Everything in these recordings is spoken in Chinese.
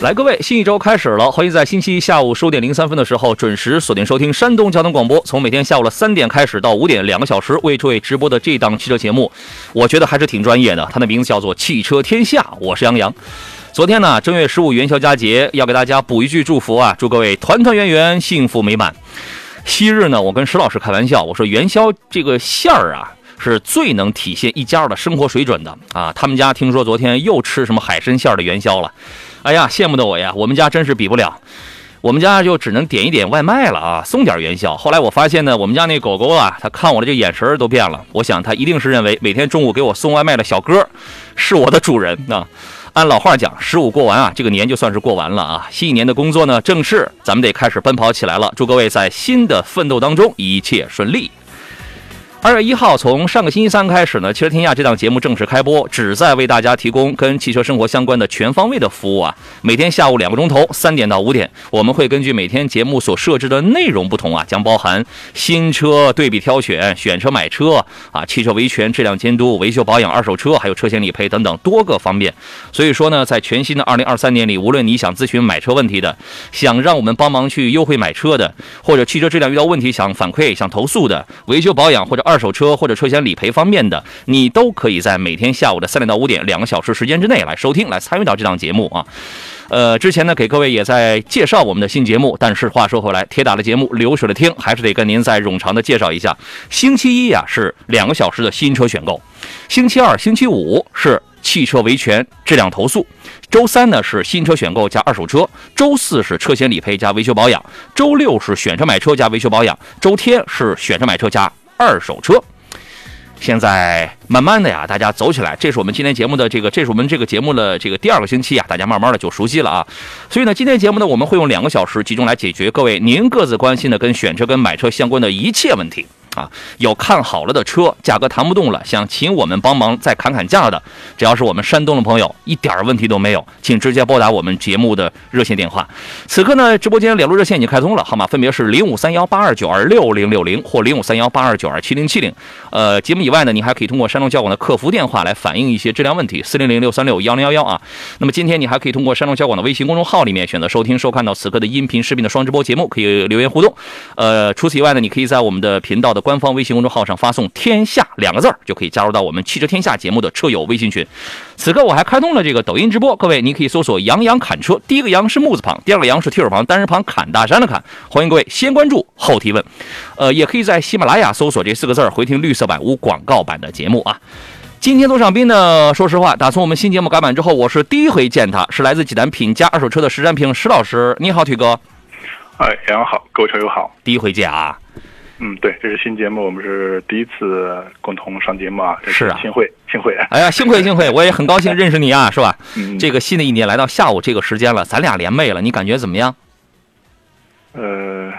来，各位，新一周开始了，欢迎在星期一下午十五点零三分的时候准时锁定收听山东交通广播。从每天下午的三点开始到五点，两个小时为诸位直播的这档汽车节目，我觉得还是挺专业的。它的名字叫做《汽车天下》，我是杨洋。昨天呢，正月十五元宵佳节，要给大家补一句祝福啊，祝各位团团圆圆，幸福美满。昔日呢，我跟石老师开玩笑，我说元宵这个馅儿啊，是最能体现一家的生活水准的啊。他们家听说昨天又吃什么海参馅儿的元宵了，哎呀，羡慕的我呀，我们家真是比不了。我们家就只能点一点外卖了啊，送点元宵。后来我发现呢，我们家那狗狗啊，它看我的这眼神都变了。我想它一定是认为每天中午给我送外卖的小哥是我的主人啊。按老话讲，十五过完啊，这个年就算是过完了啊。新一年的工作呢，正式咱们得开始奔跑起来了。祝各位在新的奋斗当中一切顺利。二月一号，从上个星期三开始呢，汽车天下这档节目正式开播，旨在为大家提供跟汽车生活相关的全方位的服务啊。每天下午两个钟头，三点到五点，我们会根据每天节目所设置的内容不同啊，将包含新车对比挑选、选车买车啊、汽车维权、质量监督、维修保养、二手车，还有车险理赔等等多个方面。所以说呢，在全新的二零二三年里，无论你想咨询买车问题的，想让我们帮忙去优惠买车的，或者汽车质量遇到问题想反馈、想投诉的，维修保养或者二手车或者车险理赔方面的，你都可以在每天下午的三点到五点两个小时时间之内来收听、来参与到这档节目啊。呃，之前呢给各位也在介绍我们的新节目，但是话说回来，铁打的节目流水的听，还是得跟您再冗长的介绍一下。星期一呀、是两个小时的新车选购，星期二、星期五是汽车维权、质量投诉。周三呢是新车选购加二手车，周四是车险理赔加维修保养，周六是选车买车加维修保养，周天是选车买车加二手车。现在慢慢的呀，大家走起来，这是我们今天节目的这个，这是我们这个节目的这个第二个星期啊，大家慢慢的就熟悉了啊。所以呢，今天节目呢，我们会用两个小时集中来解决各位您各自关心的跟选车跟买车相关的一切问题。啊，有看好了的车，价格谈不动了，想请我们帮忙再砍砍价的，只要是我们山东的朋友，一点问题都没有，请直接拨打我们节目的热线电话。此刻呢，直播间联络热线已经开通了，号码分别是零五三幺八二九二六零六零或零五三幺八二九二七零七零。呃，节目以外呢，你还可以通过山东交广的客服电话来反映一些质量问题，四零零六三六幺零幺幺啊。那么今天你还可以通过山东交广的微信公众号里面选择收听收看到此刻的音频、视频的双直播节目，可以留言互动。呃，除此以外呢，你可以在我们的频道的官方微信公众号上发送“天下”两个字儿，就可以加入到我们汽车天下节目的车友微信群。此刻我还开通了这个抖音直播，各位你可以搜索“杨洋侃车”，第一个“杨”是木字旁，第二个“杨”是提手旁，单人旁侃大山的侃。欢迎各位先关注后提问，呃，也可以在喜马拉雅搜索这四个字儿回听绿色版无广告版的节目啊。今天做上宾呢，说实话，打从我们新节目改版之后，我是第一回见他，是来自济南品家二手车的石占平石老师。你好，腿哥，哎，杨洋好，各位车友好。第一回见啊。嗯，对，这是新节目，我们是第一次共同上节目啊，这是啊幸会，幸会。哎呀，幸会幸会，我也很高兴认识你啊，是吧？嗯，这个新的一年来到下午这个时间了，咱俩联袂了，你感觉怎么样？呃，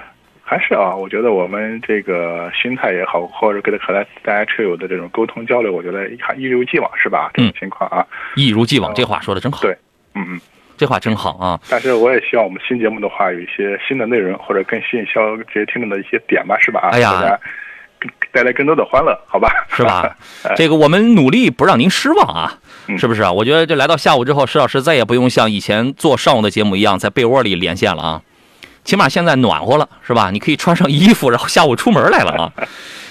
还是啊，我觉得我们这个心态也好，或者跟和大家车友的这种沟通交流，我觉得还一如既往，是吧？这种情况啊，一如既往，这话说的真好。对，嗯嗯，这话真好啊！但是我也希望我们新节目的话，有一些新的内容或者更吸引消这些听众的一些点吧，是吧？哎呀带来更多的欢乐，好吧？是吧哎？这个我们努力不让您失望啊，嗯是不是啊？我觉得这来到下午之后，石老师再也不用像以前做上午的节目一样在被窝里连线了啊，起码现在暖和了，是吧？你可以穿上衣服，然后下午出门来了啊。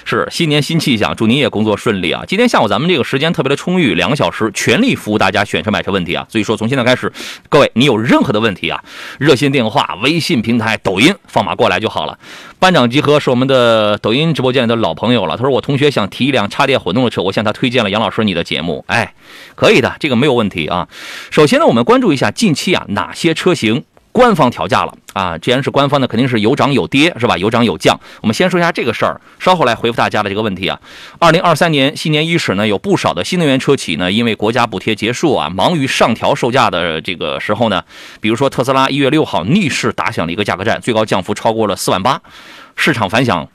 是新年新气象，祝您也工作顺利啊！今天下午咱们这个时间特别的充裕，两个小时，全力服务大家选车买车问题啊！所以说从现在开始，各位你有任何的问题啊，热线电话、微信平台、抖音放马过来就好了。班长集合是我们的抖音直播间里的老朋友了，他说我同学想提一辆插电混动的车，我向他推荐了杨老师你的节目，哎，可以的，这个没有问题啊。首先呢，我们关注一下近期啊哪些车型。官方调价了啊！既然是官方的，肯定是有涨有跌，是吧？有涨有降。我们先说一下这个事儿，稍后来回复大家的这个问题啊。二零二三年新年伊始呢，有不少的新能源车企呢，因为国家补贴结束啊，忙于上调售价的这个时候呢，比如说特斯拉一月六号逆势打响了一个价格战，最高降幅超过了四万八，市场反响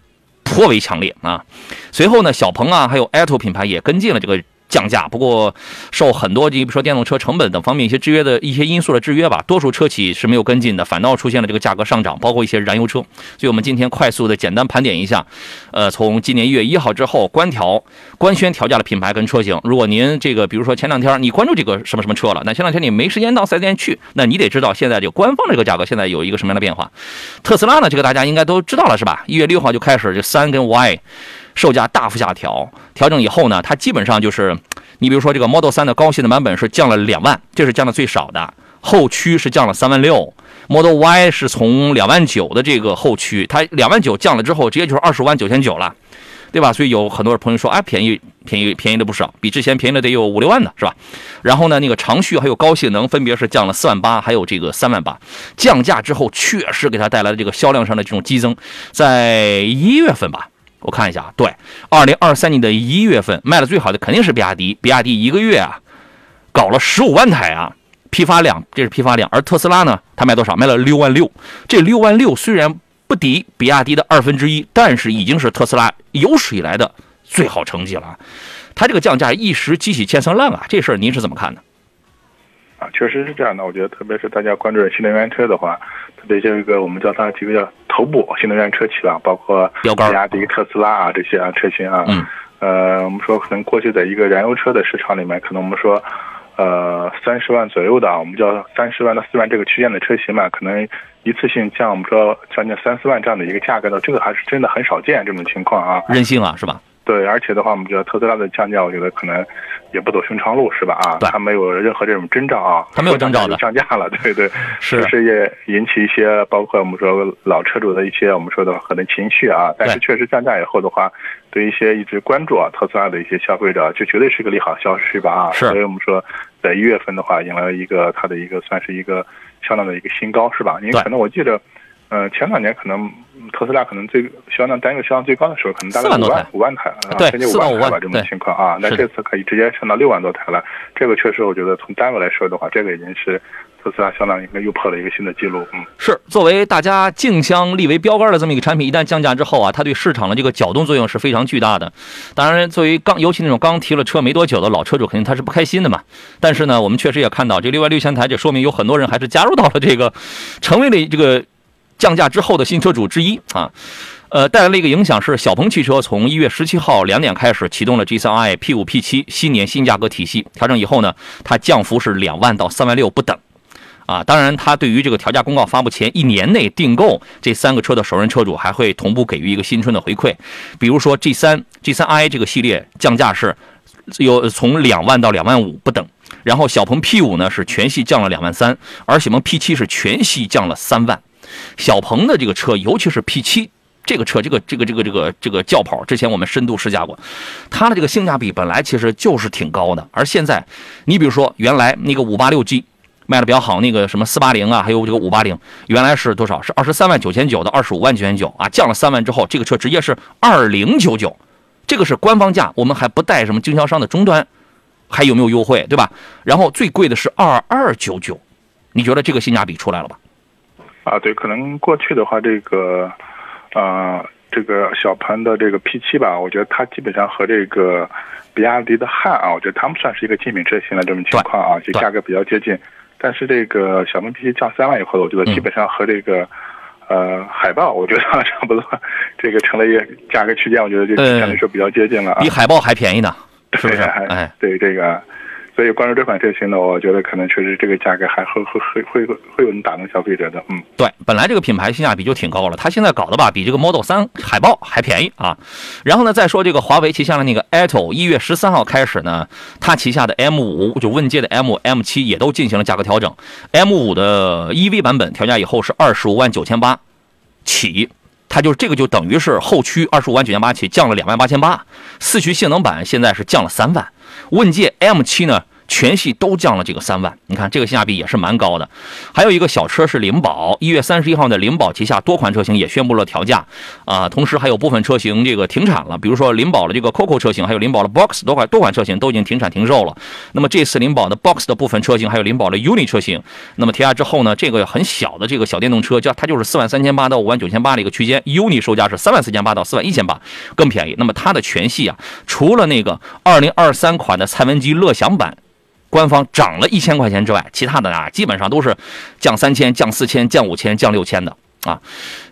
颇为强烈啊。随后呢，小鹏啊，还有 Apple 品牌也跟进了这个。降价，不过受很多，你比如说电动车成本等方面一些制约的一些因素的制约吧，多数车企是没有跟进的，反倒出现了这个价格上涨，包括一些燃油车。所以我们今天快速的简单盘点一下，呃，从今年一月一号之后官调、官宣调价的品牌跟车型。如果您这个，比如说前两天你关注这个什么什么车了，那前两天你没时间到四 S 店去，那你得知道现在这个官方这个价格现在有一个什么样的变化。特斯拉呢，这个大家应该都知道了是吧？一月六号就开始这三跟 Y。售价大幅下调，调整以后呢，它基本上就是，你比如说这个 Model 3的高性能版本是降了两万，这是降的最少的，后驱是降了三万六，Model Y 是从两万九的这个后驱，它两万九降了之后，直接就是二十五万九千九了，对吧？所以有很多朋友说，哎，便宜便宜便宜了不少，比之前便宜了得有五六万呢，是吧？然后呢，那个长续还有高性能分别是降了四万八，还有这个三万八，降价之后确实给它带来了这个销量上的这种激增，在一月份吧。我看一下，对，二零二三年的一月份卖的最好的肯定是比亚迪，比亚迪一个月啊，搞了十五万台啊，批发量，这是批发量。而特斯拉呢，它卖多少？卖了六万六。这六万六虽然不敌比亚迪的二分之一，但是已经是特斯拉有史以来的最好成绩了。它这个降价一时激起千层浪啊，这事儿您是怎么看的？啊，确实是这样的。我觉得，特别是大家关注新能源车的话，特别这个我们叫它这个叫头部新能源车企吧，包括比亚迪、特斯拉啊这些啊车型啊。嗯。呃，我们说可能过去在一个燃油车的市场里面，可能我们说，呃，三十万左右的啊，我们叫三十万到四万这个区间的车型嘛，可能一次性降我们说将近三四万这样的一个价格的，这个还是真的很少见这种情况啊。任性啊，是吧？对，而且的话，我们觉得特斯拉的降价，我觉得可能也不走寻常路，是吧？啊，它没有任何这种征兆啊，它没有征兆的降价了，对对，是确实也引起一些包括我们说老车主的一些我们说的可能情绪啊。但是确实降价以后的话，对一些一直关注啊特斯拉的一些消费者，就绝对是个利好消息吧？啊，是所以我们说在一月份的话，迎来了一个它的一个算是一个销量的一个新高，是吧？因为可能我记得。呃，前两年可能嗯特斯拉可能最销量单月销量最高的时候，可能大概五四万多台五万台，啊对将近四到五万台吧，这种情况啊。那这次可以直接上到六万多台了，这个确实我觉得从单位来说的话，这个已经是特斯拉销量应该又破了一个新的记录。嗯，是作为大家竞相立为标杆的这么一个产品，一旦降价之后啊，它对市场的这个搅动作用是非常巨大的。当然，作为刚尤其那种刚提了车没多久的老车主，肯定他是不开心的嘛。但是呢，我们确实也看到这六万六千台，这说明有很多人还是加入到了这个，成为了这个降价之后的新车主之一啊。呃，带来了一个影响是，小鹏汽车从一月十七号两点开始启动了 G3i P 五 P 七新年新价格体系，调整以后呢，它降幅是两万到三万六不等。啊，当然，它对于这个调价公告发布前一年内订购这三个车的首任车主，还会同步给予一个新春的回馈。比如说 G 三、G 三 i 这个系列降价是有从两万到两万五不等，然后小鹏 P 五呢是全系降了两万三，而小鹏 P 七是全系降了三万。小鹏的这个车，尤其是 P 七。这个车，这个这个这个这个这个轿跑，之前我们深度试驾过，它的这个性价比本来其实就是挺高的，而现在，你比如说原来那个五八六 G 卖的比较好，那个什么四八零啊，还有这个五八零，原来是多少？是二十三万九千九到二十五万九千九啊，降了三万之后，这个车直接是二零九九，这个是官方价，我们还不带什么经销商的终端，还有没有优惠，对吧？然后最贵的是二二九九，你觉得这个性价比出来了吧？啊，对，可能过去的话，这个，呃，这个小鹏的这个 P 七吧，我觉得它基本上和这个比亚迪的汉啊，我觉得他们算是一个竞品车型的这种情况啊，就价格比较接近。但是这个小鹏 P7 降三万以后，我觉得基本上和这个。呃，海豹我觉得 差不多，这个成了一个价格区间，我觉得就相对说比较接近了啊，比海豹还便宜呢，是不是？哎，对这个。所以关注这款车型呢，我觉得可能确实这个价格还会会会会会有人打动消费者的。嗯，对，本来这个品牌性价比就挺高了，它现在搞的吧，比这个 Model 3海豹还便宜啊。然后呢，再说这个华为旗下的那个 ATO，一月十三号开始呢，它旗下的 M5 就问界的 M、M7 也都进行了价格调整。M5 的 EV 版本调价以后是二十五万九千八起，它就这个就等于是后驱二十五万九千八起降了两万八千八，四驱性能版现在是降了三万。问界 M7 呢，全系都降了这个三万，你看这个性价比也是蛮高的。还有一个小车是灵宝，一月三十一号的灵宝旗下多款车型也宣布了调价啊，同时还有部分车型这个停产了，比如说灵宝的这个 COCO 车型，还有灵宝的 Box 多款多款车型都已经停产停售了。那么这次灵宝的 Box 的部分车型，还有灵宝的 UNI 车型，那么调价之后呢，这个很小的这个小电动车，叫它就是四万三千八到五万九千八的一个区间，UNI 售价是三万四千八到四万一千八，更便宜。那么它的全系啊，除了那个二零二三款的蔡文姬乐享版。官方涨了一千块钱之外，其他的啊基本上都是降三千、降四千、降五千、降六千的啊，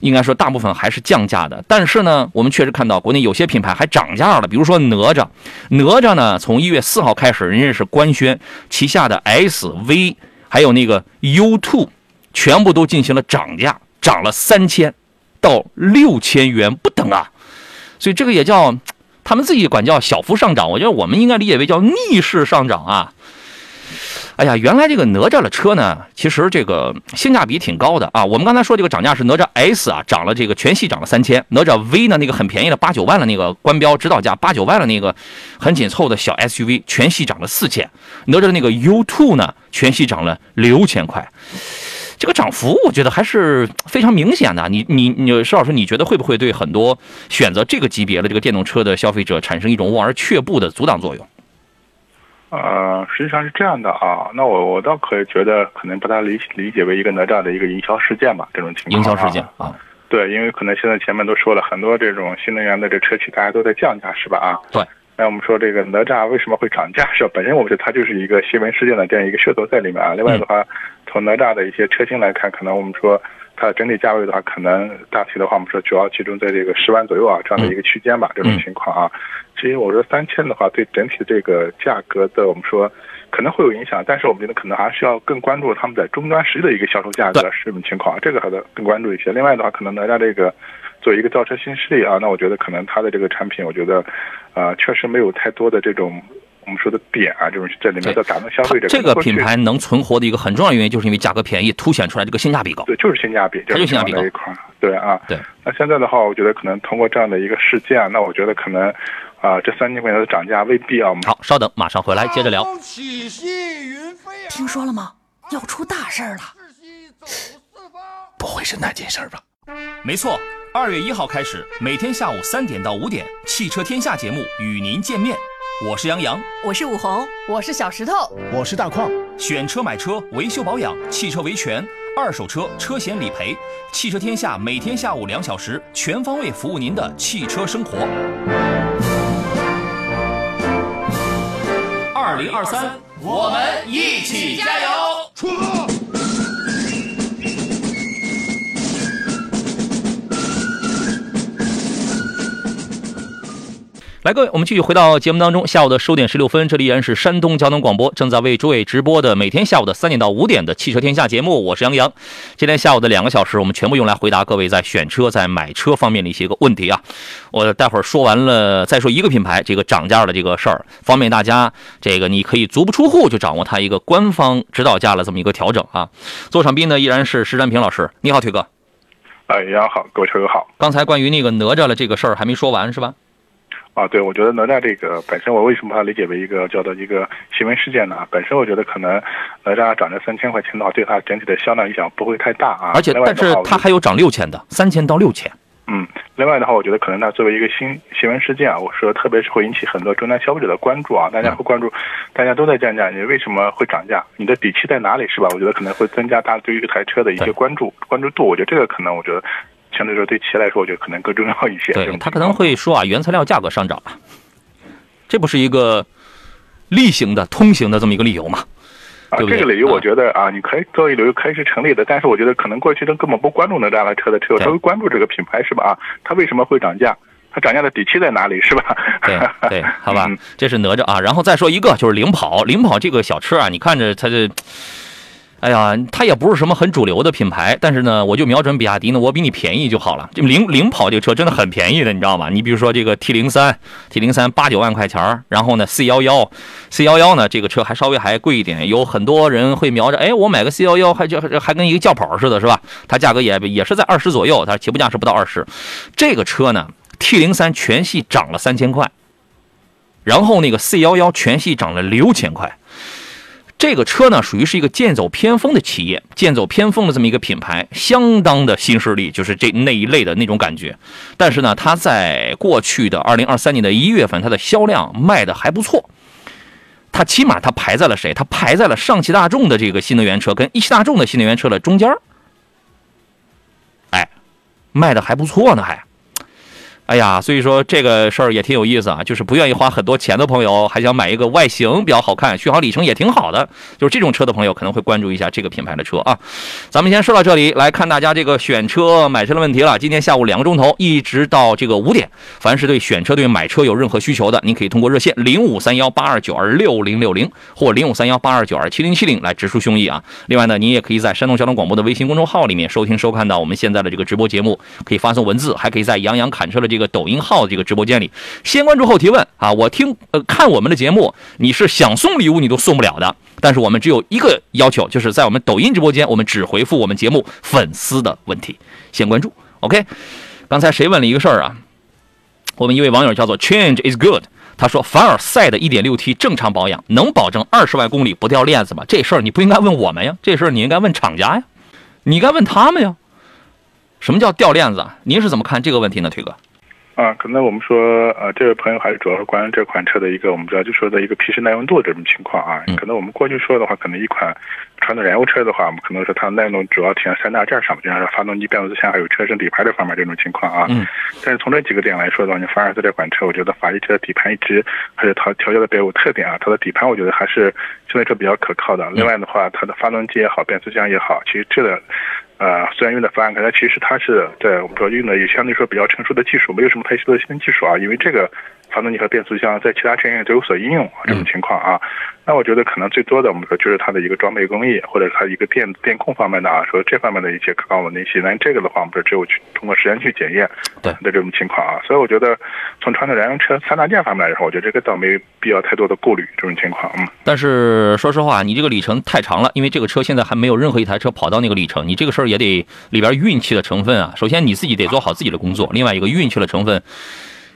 应该说大部分还是降价的。但是呢，我们确实看到国内有些品牌还涨价了，比如说哪吒，哪吒呢从一月四号开始，人家是官宣旗下的 SV 还有那个 U Two，全部都进行了涨价，涨了三千到六千元不等啊，所以这个也叫他们自己管叫小幅上涨，我觉得我们应该理解为叫逆势上涨啊。哎呀，原来这个哪吒的车呢，其实这个性价比挺高的啊。我们刚才说这个涨价是哪吒 S 啊，涨了这个全系涨了三千。哪吒 V 呢，那个很便宜的八九万的那个官标指导价八九万的那个很紧凑的小 SUV，全系涨了四千。哪吒那个 U2 呢，全系涨了六千块。这个涨幅我觉得还是非常明显的。你你你，石老师，你觉得会不会对很多选择这个级别的这个电动车的消费者产生一种望而却步的阻挡作用？呃，实际上是这样的啊，那我我倒可以觉得，可能把它理理解为一个哪吒的一个营销事件吧，这种情况。营销事件啊，对，因为可能现在前面都说了很多这种新能源的这车企，大家都在降价，是吧？啊，对。那我们说这个哪吒为什么会涨价？是吧？本身我觉得它就是一个新闻事件的这样一个噱头在里面啊。另外的话，从哪吒的一些车型来看，可能我们说。它的整体价位的话，可能大体的话，我们说主要集中在这个十万左右啊，这样的一个区间吧，这种情况啊。至于我说三千的话，对整体这个价格的，我们说可能会有影响，但是我们觉得可能还是要更关注他们在终端实际的一个销售价格是什么情况，这个还得更关注一些。另外的话，可能哪吒这个作为一个造车新势力啊，那我觉得可能它的这个产品，我觉得呃确实没有太多的这种。我们说的点啊，就是这里面的打动消费者。这个品牌能存活的一个很重要的原因，就是因为价格便宜，凸显出来这个性价比高。对，就是性价比，它就性价比高一块。对啊，对。那现在的话，我觉得可能通过这样的一个事件，那我觉得可能啊，这三千块钱的涨价未必啊。好，稍等，马上回来接着聊。听说了吗？要出大事了！不会是那件事吧？没错，二月一号开始，每天下午三点到五点，《汽车天下》节目与您见面。我是杨洋，我是武红，我是小石头，我是大矿。选车买车，维修保养，汽车维权，二手车车险理赔，汽车天下每天下午两小时，全方位服务您的汽车生活。二零二三，我们一起加油！出发！来，各位，我们继续回到节目当中。下午的十五点十六分，这里依然是山东交通广播正在为诸位直播的每天下午的三点到五点的汽车天下节目。我是杨洋。今天下午的两个小时，我们全部用来回答各位在选车、在买车方面的一些个问题啊。我待会儿说完了，再说一个品牌这个涨价的这个事儿，方便大家这个你可以足不出户就掌握它一个官方指导价的这么一个调整啊。座上宾呢依然是石占平老师，你好，腿哥。哎，杨好，各位车友好。刚才关于那个哪吒的这个事儿还没说完是吧？啊，对，我觉得哪吒这个本身，我为什么把它理解为一个叫做一个新闻事件呢？本身我觉得可能哪吒涨这三千块钱的话，对它整体的销量影响不会太大啊。而且，但是它还有涨六千的，三千到六千。嗯，另外的话，我觉得可能它作为一个新新闻事件啊，我说特别是会引起很多终端消费者的关注啊，大家会关注，大家都在降价，你为什么会涨价？你的底气在哪里？是吧？我觉得可能会增加大家对于这台车的一些关注关注度。我觉得这个可能，我觉得。相对来说，对企业来说，我觉得可能更重要一些。对他可能会说啊，原材料价格上涨了，这不是一个例行的、通行的这么一个理由吗？啊，这个理由我啊觉得啊，你可以作为理由可以是成立的，但是我觉得可能过去都根本不关注那这样的车的车友，对稍微关注这个品牌是吧？啊，它为什么会涨价？它涨价的底气在哪里是吧？对对，好吧嗯，这是哪吒啊。然后再说一个就是领跑，领跑这个小车啊，你看着它这。哎呀，它也不是什么很主流的品牌，但是呢，我就瞄准比亚迪呢，我比你便宜就好了。这领领跑这个车真的很便宜的，你知道吗？你比如说这个 T 零三，T 零三八九万块钱然后呢 C 幺幺，C 幺幺呢这个车还稍微还贵一点，有很多人会瞄着，哎，我买个 C 幺幺还就还跟一个轿跑似的，是吧？它价格也也是在二十左右，它起步价是不到二十。这个车呢，T 零三全系涨了三千块，然后那个 C 幺幺全系涨了六千块。这个车呢，属于是一个剑走偏锋的企业，剑走偏锋的这么一个品牌，相当的新势力，就是这那一类的那种感觉。但是呢，它在过去的二零二三年的一月份，它的销量卖的还不错。它起码它排在了谁？它排在了上汽大众的这个新能源车跟一汽大众的新能源车的中间儿哎，卖的还不错呢，还。哎呀，所以说这个事儿也挺有意思啊，就是不愿意花很多钱的朋友，还想买一个外形比较好看、续航里程也挺好的，就是这种车的朋友可能会关注一下这个品牌的车啊。咱们先说到这里，来看大家这个选车、买车的问题了。今天下午两个钟头，一直到这个五点，凡是对选车、对买车有任何需求的，您可以通过热线零五三幺八二九二六零六零或零五三幺八二九二七零七零来直抒胸臆啊。另外呢，您也可以在山东交通广播的微信公众号里面收听收看到我们现在的这个直播节目，可以发送文字，还可以在杨洋侃车的这个抖音号这个直播间里先关注后提问啊。我听呃看我们的节目，你是想送礼物你都送不了的，但是我们只有一个要求，就是在我们抖音直播间，我们只回复我们节目粉丝的问题，先关注。OK，刚才谁问了一个事儿啊？我们一位网友叫做 Change is good，他说凡尔赛的 1.6T 正常保养能保证二十万公里不掉链子吗？这事儿你不应该问我们呀，这事儿你应该问厂家呀，你应该问他们呀。什么叫掉链子啊？您是怎么看这个问题呢，腿哥？啊，可能我们说，呃，这位朋友还是主要是关于这款车的一个我们主要就说的一个皮实耐用度这种情况啊。嗯可能我们过去说的话，可能一款传统燃油车的话，我们可能说它的耐用度主要体现三大件上，就像是发动机、变速箱还有车身底盘这方面这种情况啊。嗯。但是从这几个点来说的话，你凡尔赛这款车，我觉得法系车的底盘一直还是它调教的比较有特点啊。它的底盘我觉得还是相对来说比较可靠的。另外的话，它的发动机也好，变速箱也好，其实这个。呃，虽然用的方案，可能其实它是在我们说用的也相对说比较成熟的技术，没有什么太新的新技术啊。因为这个发动机和变速箱在其他车型都有所应用啊，这种情况啊。那我觉得可能最多的我们说就是它的一个装备工艺，或者它一个电电控方面的啊，说这方面的一些可靠稳定性。但这个的话，我们说只有去通过实验去检验对的这种情况啊。所以我觉得从传统燃油车三大件方面来说，我觉得这个倒没必要太多的顾虑这种情况。嗯。但是说实话，你这个里程太长了，因为这个车现在还没有任何一台车跑到那个里程，你这个事儿也得里边运气的成分啊。首先你自己得做好自己的工作，另外一个运气的成分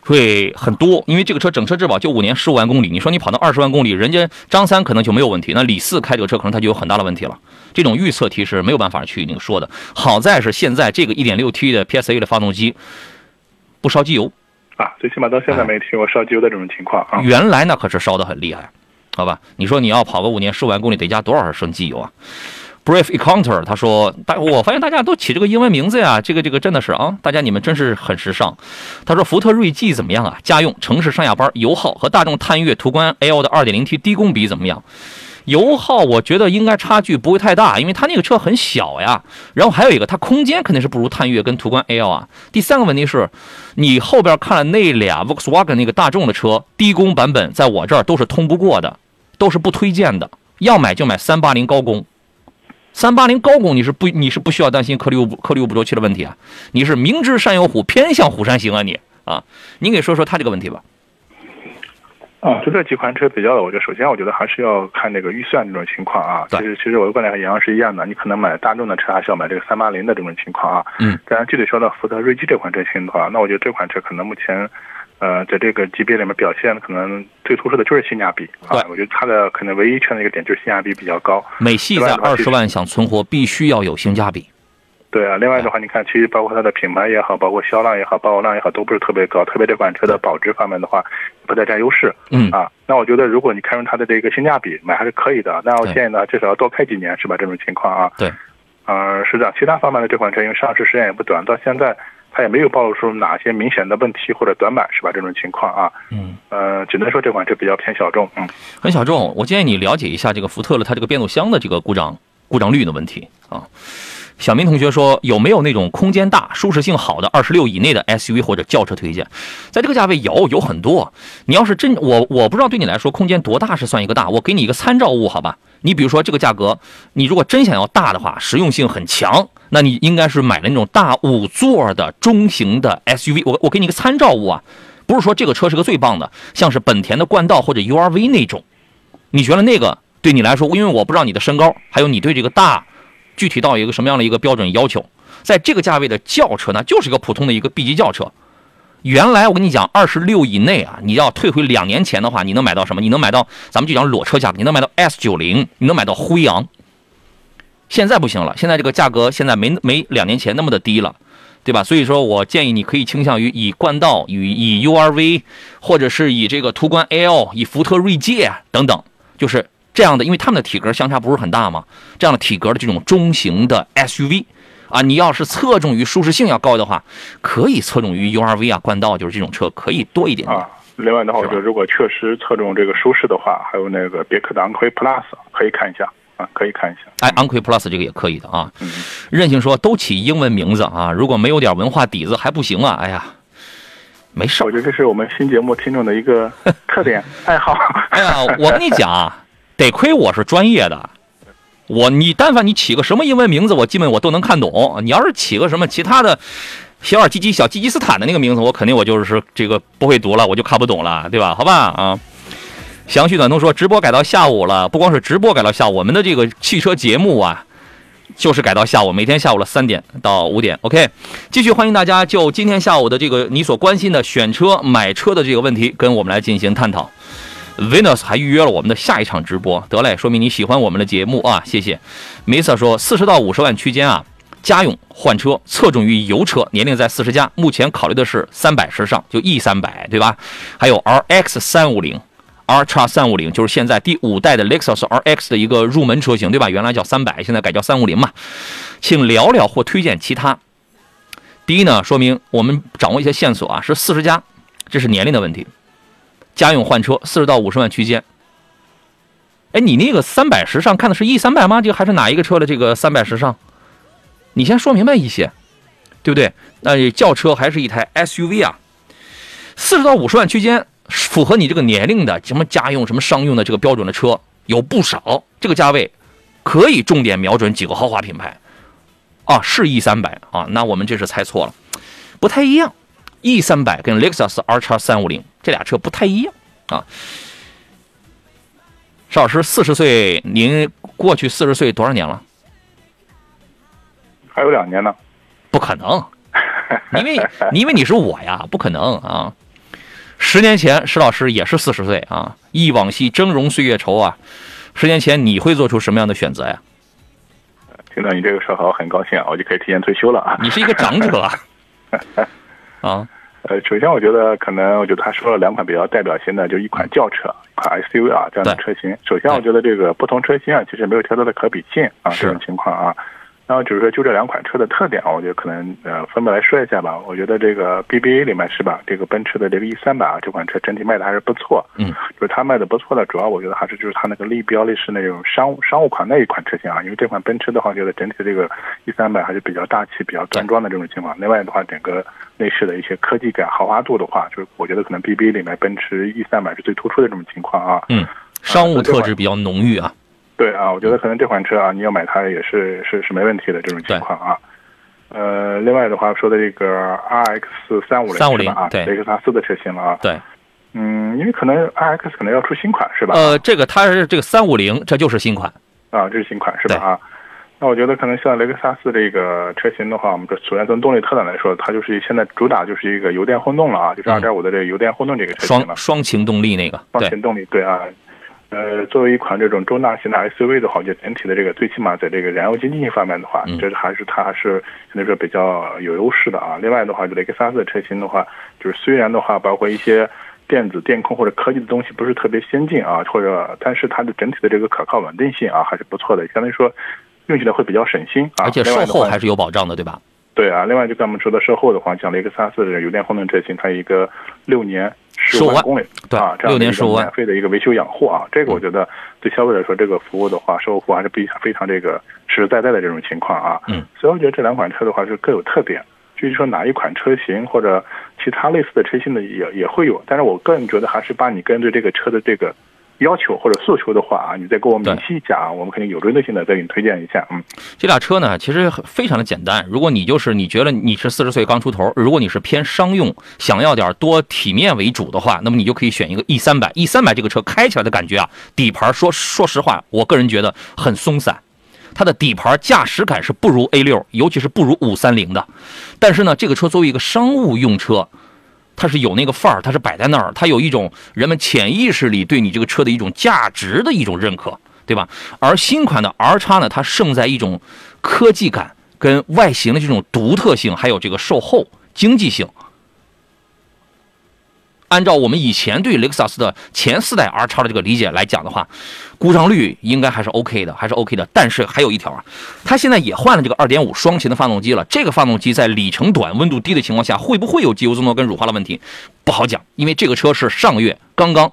会很多，因为这个车整车质保就五年十五万公里，你说你跑到二十万公里，人家张三可能就没有问题，那李四开这个车可能他就有很大的问题了。这种预测题是没有办法去那个说的。好在是现在这个 1.6T 的 PSA 的发动机不烧机油，啊，最起码到现在没听过烧机油的这种情况啊。原来那可是烧得很厉害，好吧？你说你要跑个五年十五万公里，得加多少升机油啊？Brave Encounter 他说，大我发现大家都起这个英文名字呀，这个这个真的是啊，大家你们真是很时尚。他说福特锐际怎么样啊？家用、城市上下班、油耗和大众探岳途观 L 的 2.0T 低功比怎么样？油耗我觉得应该差距不会太大，因为它那个车很小呀。然后还有一个，它空间肯定是不如探岳跟途观 L 啊。第三个问题是，你后边看了那俩 Volkswagen 那个大众的车，低功版本在我这儿都是通不过的，都是不推荐的。要买就买三八零高功，三八零高功你是不你是不需要担心颗粒物颗粒物捕捉器的问题啊。你是明知山有虎，偏向虎山行啊你啊。您给说说它这个问题吧。啊，就这几款车比较的，我觉得首先我觉得还是要看这个预算这种情况啊。对其实其实我的观点和杨洋是一样的，你可能买大众的车还是要买这个三八零的这种情况啊。嗯。当然具体说到福特锐际这款车型的话，那我觉得这款车可能目前，呃，在这个级别里面表现可能最突出的就是性价比啊对。我觉得它的可能唯一缺的一个点就是性价比比较高。美系在二十万想存活，必须要有性价比。对啊，另外的话，你看，其实包括它的品牌也好，包括销量也好，保有量也好，都不是特别高。特别这款车的保值方面的话，不太占优势。嗯啊，那我觉得如果你看中它的这个性价比，买还是可以的。那我建议呢，至少要多开几年，是吧？这种情况啊。对。呃，是这样。其他方面的这款车，因为上市时间也不短，到现在它也没有暴露出哪些明显的问题或者短板，是吧？这种情况啊，嗯，呃，只能说这款车比较偏小众，嗯。很小众。我建议你了解一下这个福特的它这个变速箱的这个故障故障率的问题啊。小明同学说，有没有那种空间大、舒适性好的二十六以内的 SUV 或者轿车推荐？在这个价位有有很多。你要是真我我不知道对你来说空间多大是算一个大，我给你一个参照物好吧？你比如说这个价格，你如果真想要大的话，实用性很强，那你应该是买了那种大五座的中型的 SUV。我我给你一个参照物啊，不是说这个车是个最棒的，像是本田的冠道或者 URV 那种，你觉得那个对你来说，因为我不知道你的身高，还有你对这个大具体到一个什么样的一个标准要求，在这个价位的轿车呢，就是一个普通的一个 B 级轿车。原来我跟你讲，二十六以内啊，你要退回两年前的话，你能买到什么？你能买到咱们就讲裸车价格，你能买到 S 九零，你能买到辉昂。现在不行了，现在这个价格现在没没两年前那么的低了，对吧？所以说我建议你可以倾向于以冠道、与以 URV，或者是以这个途观 L、以福特锐界等等，就是这样的，因为他们的体格相差不是很大嘛，这样的体格的这种中型的 SUV。啊，你要是侧重于舒适性要高的话，可以侧重于 URV 啊、冠道，就是这种车可以多一点点。啊，另外的话，我觉得如果确实侧重这个舒适的话，还有那个别克的昂科威 Plus 可以看一下啊，可以看一下。哎，昂科威 Plus 这个也可以的啊。嗯，任性说都起英文名字啊，如果没有点文化底子还不行啊。哎呀，没事我觉得这是我们新节目听众的一个 特点爱好。哎呀，我跟你讲啊，得亏我是专业的。我你但凡你起个什么英文名字，我基本我都能看懂。你要是起个什么其他的小尔基基、小吉吉斯坦的那个名字，我肯定我就是这个不会读了，我就看不懂了，对吧？好吧啊。详细短通说直播改到下午了，不光是直播改到下午，我们的这个汽车节目啊，就是改到下午，每天下午的三点到五点。OK，继续欢迎大家就今天下午的这个你所关心的选车、买车的这个问题，跟我们来进行探讨。Venus 还预约了我们的下一场直播，得嘞，说明你喜欢我们的节目啊，谢谢。Misa 说，四十到五十万区间啊，家用换车侧重于油车，年龄在四十加，目前考虑的是三百时尚，就 E 三百，对吧？还有 RX 三五零，R 叉三五零，就是现在第五代的 Lexus RX 的一个入门车型，对吧？原来叫三百，现在改叫三五零嘛。请聊聊或推荐其他。第一呢，说明我们掌握一些线索啊，是四十加，这是年龄的问题。家用换车，四十到五十万区间。哎，你那个三百时尚看的是 E 三百吗？这个还是哪一个车的这个三百时尚？你先说明白一些，对不对？那轿车还是一台 SUV 啊？四十到五十万区间，符合你这个年龄的什么家用、什么商用的这个标准的车有不少。这个价位可以重点瞄准几个豪华品牌啊，是 E 三百啊？那我们这是猜错了，不太一样。E 三百跟 Lexus R 叉三五零这俩车不太一样啊。邵老师四十岁，您过去四十岁多少年了？还有两年呢。不可能，因为因为你是我呀，不可能啊。十年前石老师也是四十岁啊，忆往昔峥嵘岁月稠啊。十年前你会做出什么样的选择呀？听到你这个说法，我很高兴啊，我就可以提前退休了啊。你是一个长者啊。啊，呃，首先我觉得可能，我觉得他说了两款比较代表性的，就一款轿车，一款 SUV 啊这样的车型。首先，我觉得这个不同车型啊，其实没有太多的可比性啊，这种情况啊。然后就是说，就这两款车的特点啊，我觉得可能呃分别来说一下吧。我觉得这个 BBA 里面是吧，这个奔驰的这个 E 三百啊，这款车整体卖的还是不错。嗯，就是它卖的不错的，主要我觉得还是就是它那个立标的是那种商务商务款那一款车型啊。因为这款奔驰的话，觉得整体的这个 E 三百还是比较大气、比较端庄的这种情况。另外的话，整个内饰的一些科技感、豪华度的话，就是我觉得可能 BBA 里面奔驰 E 三百是最突出的这种情况啊。嗯，商务特质比较浓郁啊。对啊，我觉得可能这款车啊，你要买它也是是是没问题的这种情况啊。呃，另外的话说的这个 RX 三五零三五零啊，对雷克萨斯的车型了啊。对，嗯，因为可能 RX 可能要出新款是吧？呃，这个它是这个三五零，这就是新款。啊，这是新款是吧？啊，那我觉得可能像雷克萨斯这个车型的话，我们说首先从动力特点来说，它就是现在主打就是一个油电混动了啊，就是嗯二点五的这个油电混动这个车型了双。双擎动力那个，双擎动力，对啊。呃，作为一款这种中大型的 SUV 的话，我觉得整体的这个最起码在这个燃油经济性方面的话，嗯这是还是它还是相对来说比较有优势的啊。另外的话，就雷克萨斯的车型的话，就是虽然的话，包括一些电子、电控或者科技的东西不是特别先进啊，或者但是它的整体的这个可靠稳定性啊还是不错的，相当于说用起来会比较省心啊。而且售后还是有保障的，对吧？对啊，另外就刚我们说的售后的话，像雷克萨斯的油电混动车型，它一个六年十万五万公里，对啊，这样六年的一个15万免费的一个维修养护啊，这个我觉得对消费者来说，这个服务的话，售后服务还是比非常这个实实在在的这种情况啊。嗯，所以我觉得这两款车的话是各有特点。至于说哪一款车型或者其他类似的车型的也也会有，但是我个人觉得还是把你跟对这个车的这个要求或者诉求的话啊，你再给我明细讲啊，我们肯定有针对性的再给你推荐一下。嗯，这俩车呢，其实非常的简单。如果你就是你觉得你是四十岁刚出头，如果你是偏商用，想要点多体面为主的话，那么你就可以选一个 E 三百。E 三百这个车开起来的感觉啊，底盘说说实话，我个人觉得很松散。它的底盘驾驶感是不如 A 六，尤其是不如五三零的。但是呢，这个车作为一个商务用车，它是有那个范儿，它是摆在那儿，它有一种人们潜意识里对你这个车的一种价值的一种认可，对吧？而新款的 R 叉呢，它胜在一种科技感跟外形的这种独特性，还有这个售后经济性。按照我们以前对雷克萨斯的前四代 R 叉的这个理解来讲的话，故障率应该还是 OK 的，还是 OK 的。但是还有一条啊，它现在也换了这个2.5双擎的发动机了。这个发动机在里程短、温度低的情况下，会不会有机油增多跟乳化的问题？不好讲，因为这个车是上个月刚刚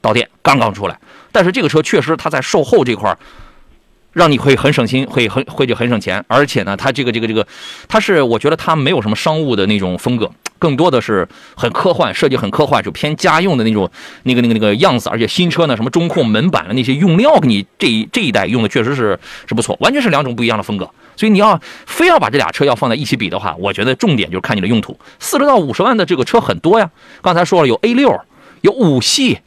到店，刚刚出来。但是这个车确实它在售后这块儿。让你会很省心，会很会就很省钱，而且呢，它这个这个这个，它是我觉得它没有什么商务的那种风格，更多的是很科幻，设计很科幻，就偏家用的那种那个那个那个样子。而且新车呢，什么中控、门板的那些用料，给你这一这一代用的确实是是不错，完全是两种不一样的风格。所以你要非要把这俩车要放在一起比的话，我觉得重点就是看你的用途。四十到五十万的这个车很多呀，刚才说了有 A 六，有五系。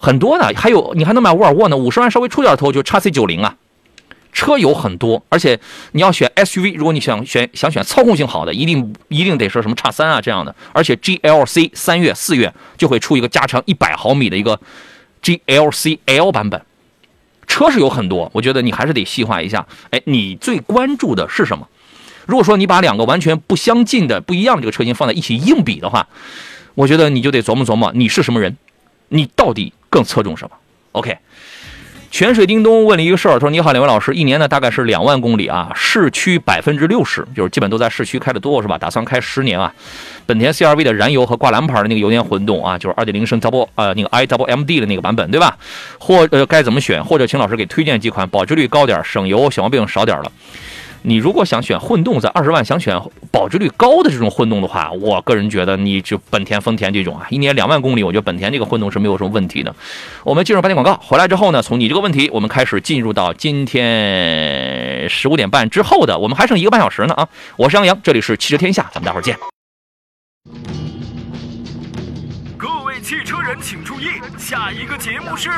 很多的，还有你还能买沃尔沃呢，五十万稍微出点头就叉 C 九零啊，车有很多，而且你要选 SUV，如果你想选想选操控性好的，一定一定得是什么叉三啊这样的，而且 GLC 三月四月就会出一个加长一百毫米的一个 GLC L 版本，车是有很多，我觉得你还是得细化一下，哎，你最关注的是什么？如果说你把两个完全不相近的不一样的这个车型放在一起硬比的话，我觉得你就得琢磨琢磨你是什么人，你到底更侧重什么？OK，泉水叮咚问了一个事儿，他说：“你好，两位老师，一年呢大概是两万公里啊，市区百分之六十，就是基本都在市区开的多是吧？打算开十年啊。本田 CRV 的燃油和挂蓝牌的那个油电混动啊，就是二点零升 double 呃那个 i double MD 的那个版本对吧？或呃该怎么选？或者请老师给推荐几款保值率高点、省油、小毛病少点的。”你如果想选混动，在二十万想选保值率高的这种混动的话，我个人觉得你就本田、丰田这种啊，一年两万公里，我觉得本田这个混动是没有什么问题的。我们进入半天广告，回来之后呢，从你这个问题，我们开始进入到今天十五点半之后的，我们还剩一个半小时呢啊！我是杨洋，这里是汽车天下，咱们待会儿见。各位汽车人请注意，下一个节目是。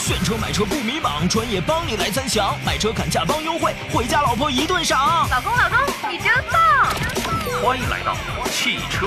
选车买车不迷茫，专业帮你来参详，买车砍价帮优惠，回家老婆一顿赏。老公，老公，你真棒！欢迎来到汽车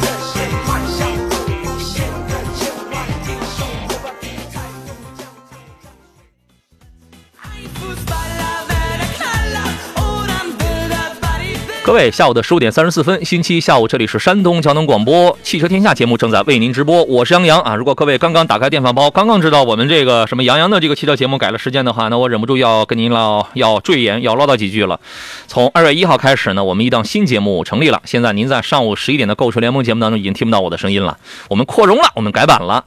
各位，下午的十五点三十四分，星期一下午，这里是山东交通广播汽车天下节目正在为您直播，我是杨洋啊。如果各位刚刚打开电饭煲，刚刚知道我们这个什么杨洋的这个汽车节目改了时间的话，那我忍不住要跟您唠，要赘言，要唠叨几句了。从二月一号开始呢，我们一档新节目成立了。现在您在上午十一点的购车联盟节目当中已经听不到我的声音了，我们扩容了，我们改版了，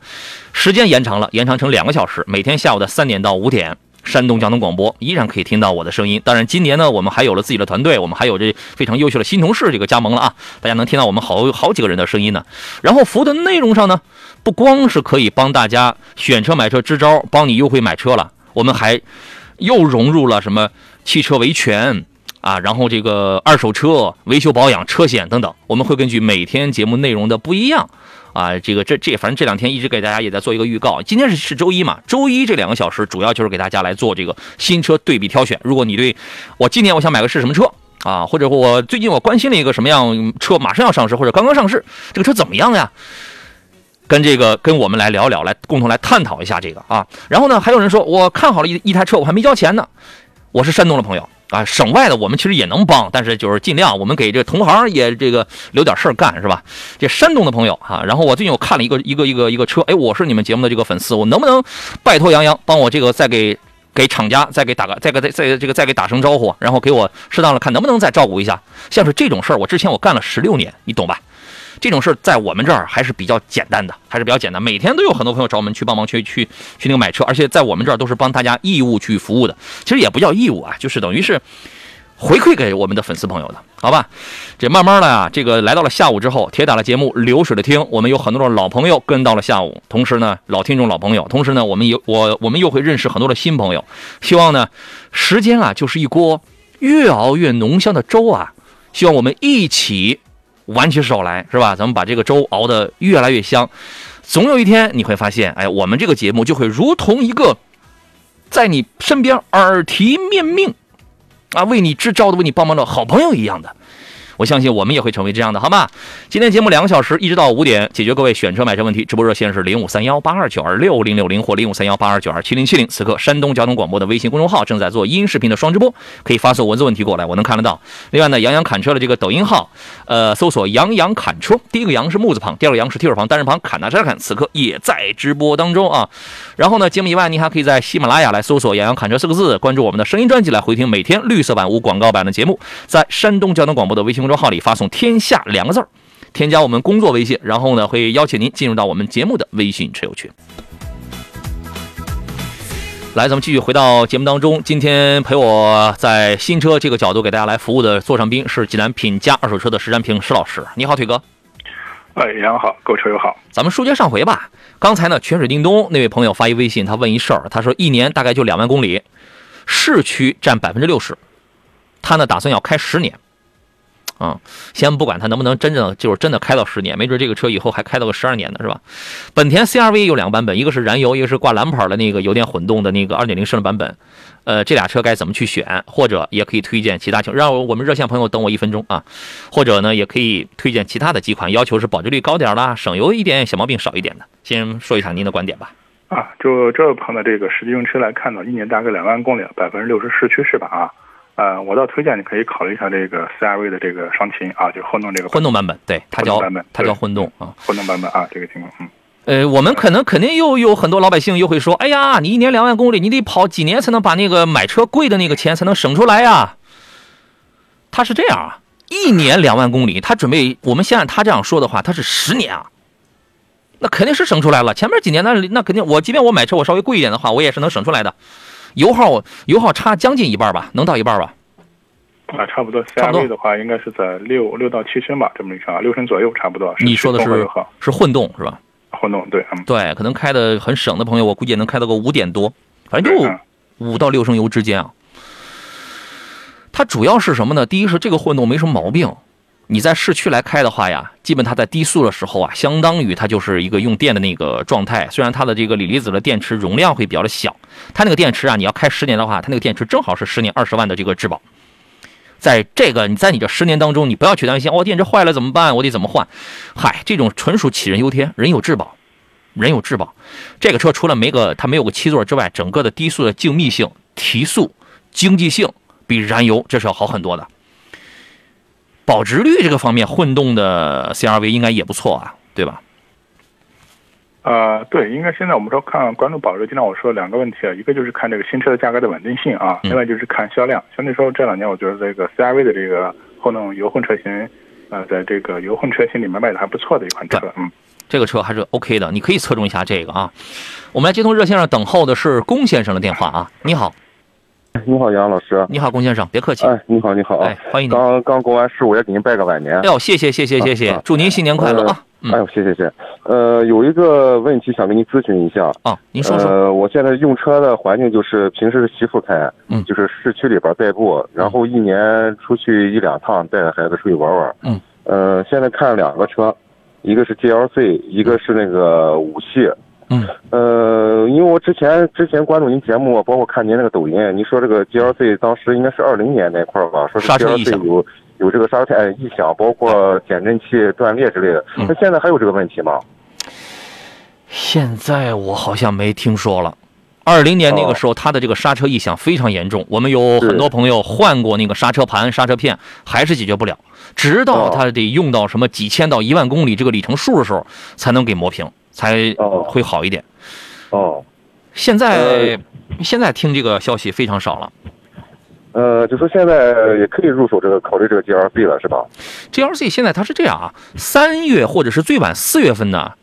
时间延长了，延长成两个小时，每天下午的三点到五点。山东交通广播依然可以听到我的声音。当然，今年呢，我们还有了自己的团队，我们还有这非常优秀的新同事这个加盟了啊，大家能听到我们好好几个人的声音呢。然后服务的内容上呢，不光是可以帮大家选车买车支招，帮你优惠买车了，我们还又融入了什么汽车维权。啊，然后这个二手车维修保养、车险等等，我们会根据每天节目内容的不一样。啊，这个这这，反正这两天一直给大家也在做一个预告。今天是是周一嘛，周一这两个小时主要就是给大家来做这个新车对比挑选。如果你对我今年我想买个是什么车啊，或者我最近我关心了一个什么样车马上要上市或者刚刚上市，这个车怎么样呀？跟这个跟我们来聊聊，来共同来探讨一下这个啊。然后呢，还有人说我看好了一一台车，我还没交钱呢。我是山东的朋友。啊，省外的我们其实也能帮，但是就是尽量我们给这同行也这个留点事儿干，是吧？这山东的朋友哈，然后我最近我看了一个一个一个一个车，哎，我是你们节目的这个粉丝，我能不能拜托杨洋帮我这个再给给厂家再给打个再给再再这个再给打声招呼，然后给我适当的看能不能再照顾一下？像是这种事儿，我之前我干了十六年，你懂吧？这种事在我们这儿还是比较简单的，还是比较简单。每天都有很多朋友找我们去帮忙去去去那个买车，而且在我们这儿都是帮大家义务去服务的。其实也不叫义务啊，就是等于是回馈给我们的粉丝朋友的，好吧？这慢慢的啊，这个来到了下午之后，铁打的节目流水的听，我们有很多的老朋友跟到了下午，同时呢，老听众老朋友，同时呢，我们有我我们又会认识很多的新朋友。希望呢，时间啊就是一锅越熬越浓香的粥啊，希望我们一起。挽起手来，是吧？咱们把这个粥熬得越来越香，总有一天你会发现，哎，我们这个节目就会如同一个在你身边耳提面命啊，为你支招的、为你帮忙的好朋友一样的。我相信我们也会成为这样的，好吗？今天节目两个小时，一直到五点，解决各位选车买车问题。直播热线是零五三幺八二九二六零六零或零五三幺八二九二七零七零。此刻，山东交通广播的微信公众号正在做音视频的双直播，可以发送文字问题过来，我能看得到。另外呢，杨洋侃车的这个抖音号，呃，搜索“杨洋侃车”，第一个“杨”是木字旁，第二个“杨”是提手旁，单人旁，侃大山侃。此刻也在直播当中啊。然后呢，节目以外，你还可以在喜马拉雅来搜索“杨洋侃车”四个字，关注我们的声音专辑来回听每天绿色版无广告版的节目。在山东交通广播的微信公众号里发送“天下”两个字儿，添加我们工作微信，然后呢会邀请您进入到我们节目的微信车友群。来，咱们继续回到节目当中。今天陪我在新车这个角度给大家来服务的座上宾是济南品佳二手车的石占平石老师。你好，腿哥。哎，杨好，购车友好。咱们书接上回吧。刚才呢，泉水叮咚那位朋友发一微信，他问一事儿，他说一年大概就两万公里，市区占百分之六十，他呢打算要开十年。啊，先不管它能不能真正就是真的开到十年，没准这个车以后还开到个十二年呢，是吧？本田 CRV 有两个版本，一个是燃油，一个是挂蓝牌的那个油电混动的那个2.0升的版本。呃，这俩车该怎么去选？或者也可以推荐其他情，让我们热线朋友等我一分钟啊。或者呢，也可以推荐其他的几款，要求是保值率高点啦，省油一点，小毛病少一点的。先说一下您的观点吧。啊，就这位朋友这个实际用车来看呢，一年大概两万公里，百分之六十市区是吧？啊。呃，我倒推荐你可以考虑一下这个 CRV 的这个双擎啊，就混动这个混动版本，对，它叫它叫混动啊，混动版本啊，这个情况，嗯，呃，我们可能肯定又有很多老百姓又会说，哎呀，你一年两万公里，你得跑几年才能把那个买车贵的那个钱才能省出来呀？他是这样啊，一年两万公里，他准备，我们先按他这样说的话，他是十年啊，那肯定是省出来了。前面几年那那肯定，我即便我买车我稍微贵一点的话，我也是能省出来的。油耗油耗差将近一半吧，能到一半吧？啊，差不多。CRV 的话，应该是在六六到七升吧，这么一个六升左右，差不多。你说的是是混动是吧？混动对，嗯，对，可能开的很省的朋友，我估计也能开到个五点多，反正就五到六升油之间啊。它主要是什么呢？第一是这个混动没什么毛病。你在市区来开的话呀，基本它在低速的时候啊，相当于它就是一个用电的那个状态。虽然它的这个锂离子的电池容量会比较的小，它那个电池啊，你要开十年的话，它那个电池正好是十年二十万的这个质保。在这个你在你这十年当中，你不要去担心哦，电池坏了怎么办？我得怎么换？嗨，这种纯属杞人忧天，人有质保，人有质保。这个车除了没个它没有个七座之外，整个的低速的静谧性、提速、经济性比燃油这是要好很多的。保值率这个方面，混动的 CRV 应该也不错啊，对吧？呃，对，应该现在我们说看关注保值，经常我说两个问题啊，一个就是看这个新车的价格的稳定性啊，另外就是看销量。相对说这两年，我觉得这个 CRV 的这个混动油混车型，呃，在这个油混车型里面卖的还不错的一款车，嗯，这个车还是 OK 的，你可以侧重一下这个啊。我们来接通热线上等候的是龚先生的电话啊，你好。你好，杨老师。你好，龚先生，别客气。哎，你好，你好。哎，欢迎您。刚刚过完事，我也给您拜个晚年。哎呦，谢谢，谢谢，谢谢，祝您新年快乐啊！嗯哎呦，谢谢谢。呃，有一个问题想跟您咨询一下。啊，您说说。呃，我现在用车的环境就是平时是媳妇开，嗯就是市区里边代步，然后一年出去一两趟，带着孩子出去玩玩。嗯。呃，现在看两个车，一个是 GLC，一个是那个五系。嗯。呃，因为我之前之前关注您节目，包括看您那个抖音，您说这个 GLC 当时应该是二零年那块儿吧，说是刹车异响 GLC 有有这个刹车哎异响，包括减震器断裂之类的。嗯那现在还有这个问题吗？现在我好像没听说了。二零年那个时候，它的这个刹车异响非常严重，我们有很多朋友换过那个刹车盘、刹车片，还是解决不了，直到它得用到什么几千到一万公里这个里程数的时候，才能给磨平，才哦会好一点。哦。现在现在听这个消息非常少了。呃，就说现在也可以入手这个考虑这个 GLC 了，是吧？GLC 现在它是这样啊，三月或者是最晚四月份呢，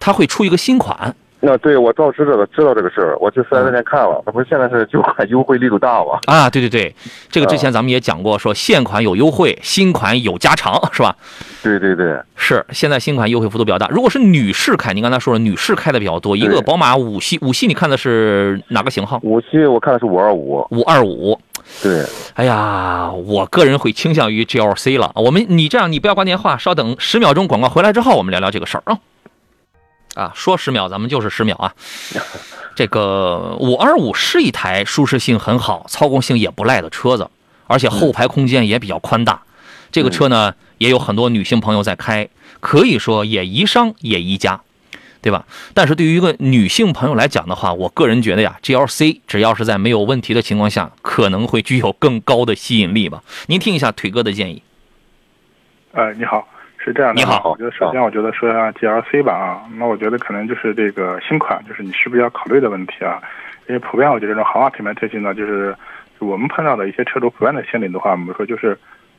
它会出一个新款。那对我倒知道的，知道这个事儿，我去四 S 店看了，那不是现在是旧款优惠力度大吗？啊，对对对，这个之前咱们也讲过，说现款有优惠，新款有加长，是吧？对对对，是，现在新款优惠幅度比较大。如果是女士开，您刚才说了，女士开的比较多，一个宝马五系，五系你看的是哪个型号？五系我看的是五二五，五二五。对，哎呀，我个人会倾向于 GLC 了。我们你这样，你不要挂电话，稍等十秒钟，广告回来之后，我们聊聊这个事儿啊。啊，说十秒，咱们就是十秒啊。这个五二五是一台舒适性很好、操控性也不赖的车子，而且后排空间也比较宽大。这个车呢，也有很多女性朋友在开，可以说也宜商也宜家，对吧？但是对于一个女性朋友来讲的话，我个人觉得呀，GLC 只要是在没有问题的情况下，可能会具有更高的吸引力吧。您听一下腿哥的建议。呃，你好，是这样的，你好我觉得首先我觉得说一下 GLC 吧啊，那我觉得可能就是这个新款，就是你是不是要考虑的问题啊？因为普遍我觉得这种豪华品牌车型呢，就是我们碰到的一些车主普遍的心理的话，我们说就是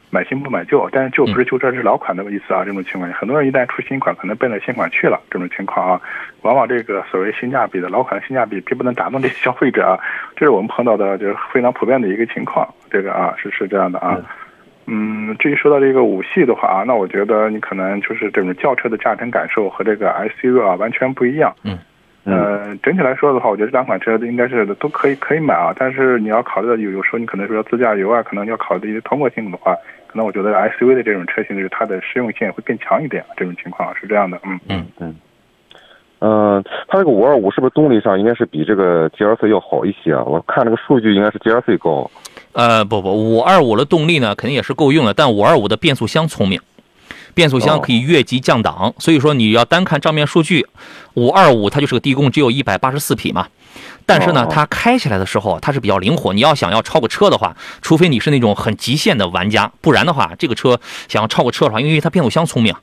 买新不买旧，但是旧不是旧车，是老款的意思啊。这种情况下，很多人一旦出新款，可能奔着新款去了，这种情况啊，往往这个所谓性价比的老款的性价比并不能打动这些消费者啊，这是我们碰到的就是非常普遍的一个情况。这个啊是是这样的啊。嗯，至于说到这个五系的话啊，那我觉得你可能就是这种轿车的驾乘感受和这个 SUV 啊完全不一样。嗯。呃，整体来说的话，我觉得这两款车应该是都可以可以买啊，但是你要考虑到有有时候你可能说自驾游啊，可能要考虑一些通过性的话，可能我觉得 SUV 的这种车型就是它的实用性会更强一点，这种情况是这样的，嗯嗯嗯。嗯，它这个五二五是不是动力上应该是比这个 GLC 要好一些啊？我看这个数据应该是 GLC 高。呃，不不，五二五的动力呢肯定也是够用的，但五二五的变速箱聪明，变速箱可以越级降档，所以说你要单看账面数据，五二五它就是个低功，只有一百八十四匹嘛。但是呢，它开起来的时候它是比较灵活。你要想要超个车的话，除非你是那种很极限的玩家，不然的话，这个车想要超个车的话，因为它变速箱聪明。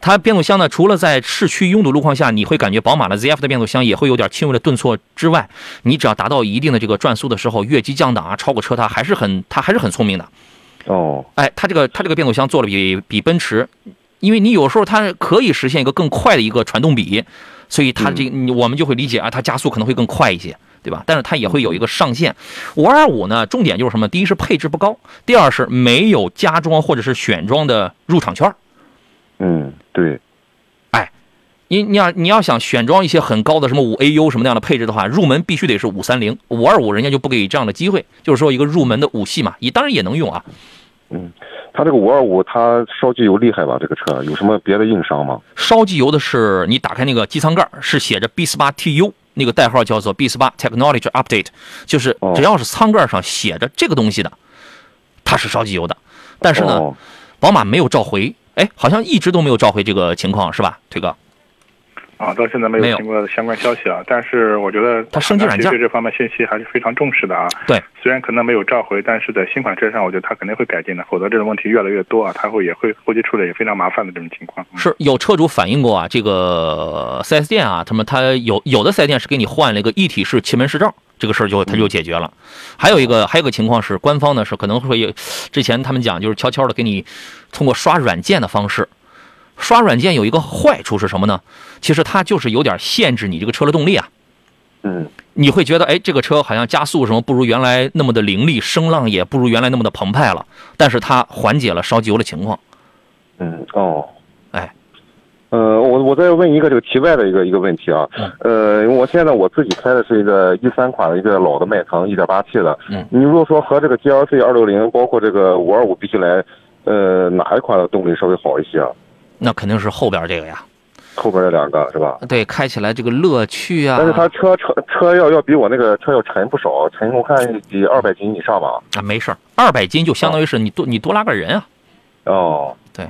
它变速箱呢，除了在市区拥堵路况下，你会感觉宝马的 ZF 的变速箱也会有点轻微的顿挫之外，你只要达到一定的这个转速的时候，越级降档啊，超过车，它还是很它还是很聪明的。哦，哎，它这个它这个变速箱做的比比奔驰，因为你有时候它可以实现一个更快的一个传动比，所以它这你我们就会理解啊，它加速可能会更快一些。对吧？但是它也会有一个上限。五二五呢，重点就是什么？第一是配置不高，第二是没有加装或者是选装的入场券。嗯，对。哎，你你要你要想选装一些很高的什么五 AU 什么那样的配置的话，入门必须得是五三零，五二五人家就不给这样的机会，就是说一个入门的五系嘛，也当然也能用啊。嗯，它这个五二五它烧机油厉害吧？这个车有什么别的硬伤吗？烧机油的是你打开那个机舱盖是写着 B 四八 TU。那个代号叫做 B 四八 Technology Update，就是只要是舱盖上写着这个东西的，它是烧机油的。但是呢，哦、宝马没有召回，哎，好像一直都没有召回这个情况，是吧，腿哥？啊，到现在没有听过相关消息啊。但是我觉得它升级软件对这方面信息还是非常重视的啊。对，虽然可能没有召回，但是在新款车上，我觉得它肯定会改进的，否则这种问题越来越多啊，它会也会后期处理也非常麻烦的这种情况。是有车主反映过啊，这个 4S 店啊，他们他有有的 4S 店是给你换了一个一体式气门市照，这个事儿就它就解决了。还有一个还有一个情况是，官方呢是可能会之前他们讲就是悄悄的给你通过刷软件的方式。刷软件有一个坏处是什么呢？其实它就是有点限制你这个车的动力啊。嗯，你会觉得，哎，这个车好像加速什么不如原来那么的凌厉，声浪也不如原来那么的澎湃了。但是它缓解了烧机油的情况。嗯，哦，哎，呃，我我再问一个这个题外的一个一个问题啊，呃，我现在我自己开的是一个一三款的一个老的迈腾，一点八 T 的。嗯你如果说和这个 GLC 二六零，包括这个五二五比起来，呃，哪一款的动力稍微好一些啊？那肯定是后边这个呀。后边这两个是吧？对，开起来这个乐趣啊。但是它车车车要要比我那个车要沉不少，沉我看得二百斤以上吧？啊，没事儿，二百斤就相当于是你多你多拉个人啊。哦，对，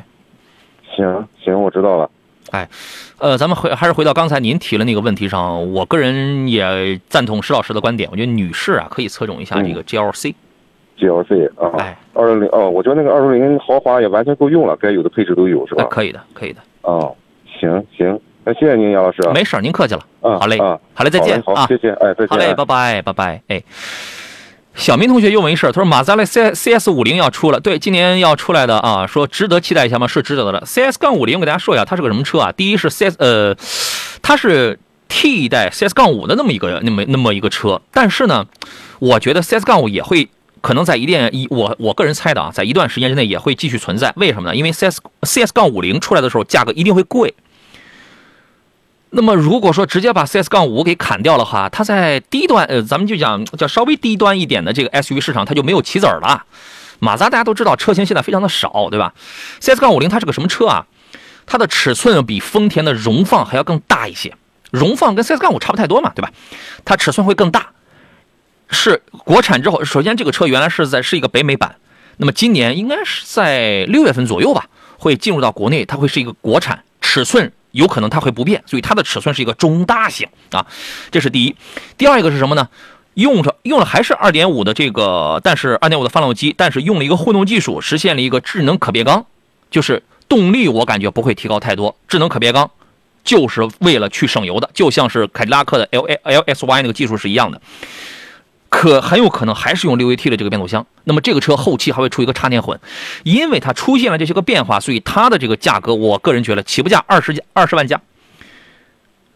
行行，我知道了。呃，咱们回还是回到刚才您提了那个问题上，我个人也赞同石老师的观点，我觉得女士啊可以侧重一下这个 GLC。GLC 啊哎，二六零哦，我觉得那个二六零豪华也完全够用了，该有的配置都有是吧？哎，可以的，可以的，哦，行行，那谢谢您，杨老师啊。没事儿，您客气了。嗯，好嘞啊，好嘞，再见好。谢谢，哎，再见。好嘞，哎拜拜，拜拜。哎，小明同学又问事，他说马自达 C C S 五零要出了，对，今年要出来的啊，说值得期待一下吗？是值得的。C S 杠五零，我给大家说一下，它是个什么车啊？第一是 C S 呃，它是替代 C S 杠五的那么一个那么那么一个车，但是呢，我觉得 C S 杠五也会。可能在一定一我我个人猜的啊，在一段时间之内也会继续存在。为什么呢？因为 C S C S 杠五零出来的时候，价格一定会贵。那么如果说直接把 CS 杠五给砍掉的话，它在低端，呃，咱们就讲叫稍微低端一点的这个 SUV 市场，它就没有棋子儿了。马自达大家都知道，车型现在非常的少，对吧？CS 杠五零它是个什么车啊？它的尺寸比丰田的荣放还要更大一些，荣放跟 CS 杠五差不太多嘛，对吧？它尺寸会更大，是国产之后，首先这个车原来是在是一个北美版，那么今年应该是在六月份左右吧，会进入到国内，它会是一个国产，尺寸有可能它会不变，所以它的尺寸是一个中大型啊，这是第一。第二一个是什么呢？用着用了还是二点五的这个，但是二点五的发动机，但是用了一个互动技术，实现了一个智能可变缸，就是动力我感觉不会提高太多，智能可变缸就是为了去省油的，就像是凯迪拉克的 L A L S Y 那个技术是一样的。可很有可能还是用六 AT 的这个变速箱。那么这个车后期还会出一个插电混，因为它出现了这些个变化，所以它的这个价格，我个人觉得起步价二十二十万加，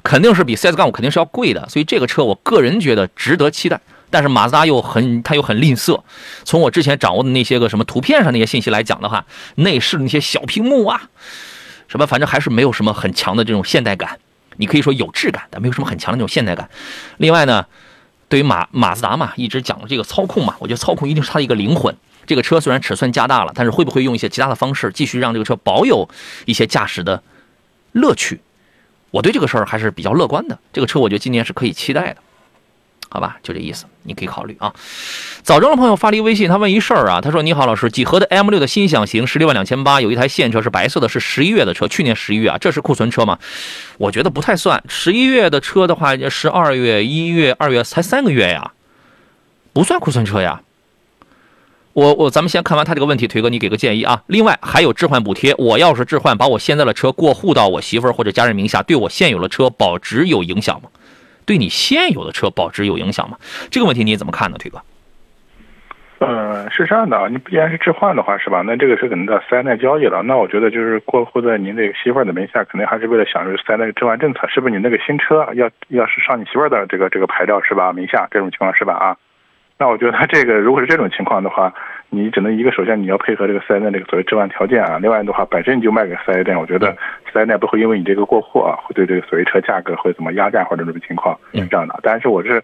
肯定是比 CS 杠五肯定是要贵的。所以这个车我个人觉得值得期待。但是马自达又很，它又很吝啬。从我之前掌握的那些个什么图片上那些信息来讲的话，内饰的那些小屏幕啊，什么反正还是没有什么很强的这种现代感。你可以说有质感，但没有什么很强的那种现代感。另外呢。对于马马自达嘛，一直讲的这个操控嘛，我觉得操控一定是它的一个灵魂。这个车虽然尺寸加大了，但是会不会用一些其他的方式继续让这个车保有一些驾驶的乐趣？我对这个事儿还是比较乐观的。这个车我觉得今年是可以期待的，好吧？就这意思，你可以考虑啊。枣庄的朋友发了一微信，他问一事儿啊，他说：“你好，老师，几何的 M 六的新享型十六万两千八，有一台现车是白色的，是十一月的车，去年十一月啊，这是库存车吗？我觉得不太算。十一月的车的话，十二月、一月、二月才三个月呀，不算库存车呀。我我咱们先看完他这个问题，腿哥你给个建议啊。另外还有置换补贴，我要是置换把我现在的车过户到我媳妇儿或者家人名下，对我现有的车保值有影响吗？对你现有的车保值有影响吗？这个问题你怎么看呢，腿哥？呃，是这样的啊，你既然是置换的话，是吧？那这个是可能到四 S 店交易了。那我觉得就是过户在您这个媳妇儿的名下，肯定还是为了享受四 S 店置换政策，是不是？你那个新车要要是上你媳妇儿的这个这个牌照是吧？名下这种情况是吧？啊，那我觉得这个如果是这种情况的话，你只能一个，首先你要配合这个四 S 店这个所谓置换条件啊。另外的话，本身你就卖给四 S 店，我觉得四 S 店不会因为你这个过户啊，会对这个所谓车价格会怎么压价或者这种情况是这样的。但是我是。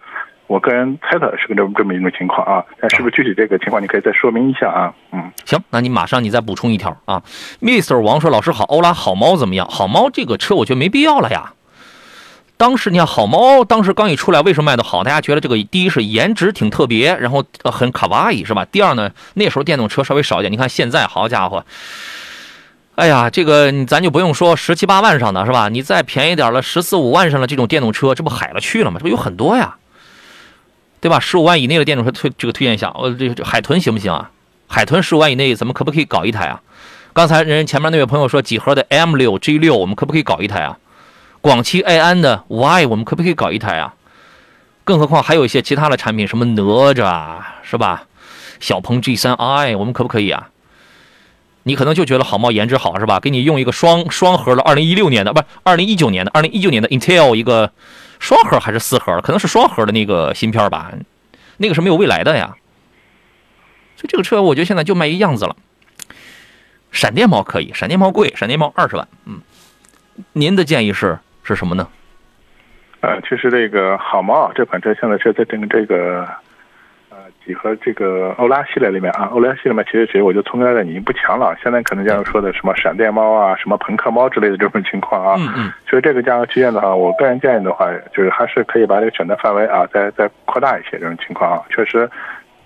我个人猜测是个这么这么一种情况啊，但是不是具体这个情况，你可以再说明一下啊？嗯，行，那你马上你再补充一条啊。Mr. 王说：“老师好，欧拉好猫怎么样？好猫这个车我觉得没必要了呀。当时你看好猫当时刚一出来，为什么卖的好？大家觉得这个第一是颜值挺特别，然后很卡哇伊是吧？第二呢，那时候电动车稍微少一点。你看现在，好家伙，哎呀，这个咱就不用说十七八万上的是吧？你再便宜点了，十四五万上的这种电动车，这不海了去了吗？这不有很多呀。”对吧？十五万以内的电动车推这个推荐一下，呃，这这海豚行不行啊？海豚十五万以内，咱们可不可以搞一台啊？刚才人前面那位朋友说几何的 M 六 G 六，我们可不可以搞一台啊？广汽埃安的 Y，我们可不可以搞一台啊？更何况还有一些其他的产品，什么哪吒是吧？小鹏 G 三 i，我们可不可以啊？你可能就觉得好猫颜值好是吧？给你用一个双双核的，二零一六年的不是二零一九年的，二零一九年的 Intel 一个。双核还是四核？可能是双核的那个芯片吧，那个是没有未来的呀。所以这个车我觉得现在就卖一样子了。闪电猫可以，闪电猫贵，闪电猫二十万。嗯，您的建议是是什么呢？呃，其实这个好猫这款车现在是在整个这个呃几何这个欧拉系列里面啊，欧拉系列里面其实其实我觉得充电来讲已经不强了，现在可能像说的什么闪电猫啊、什么朋克猫之类的这种情况啊，嗯嗯，所以这个价格区间的话，我个人建议的话，就是还是可以把这个选择范围啊再再扩大一些这种情况啊，确实。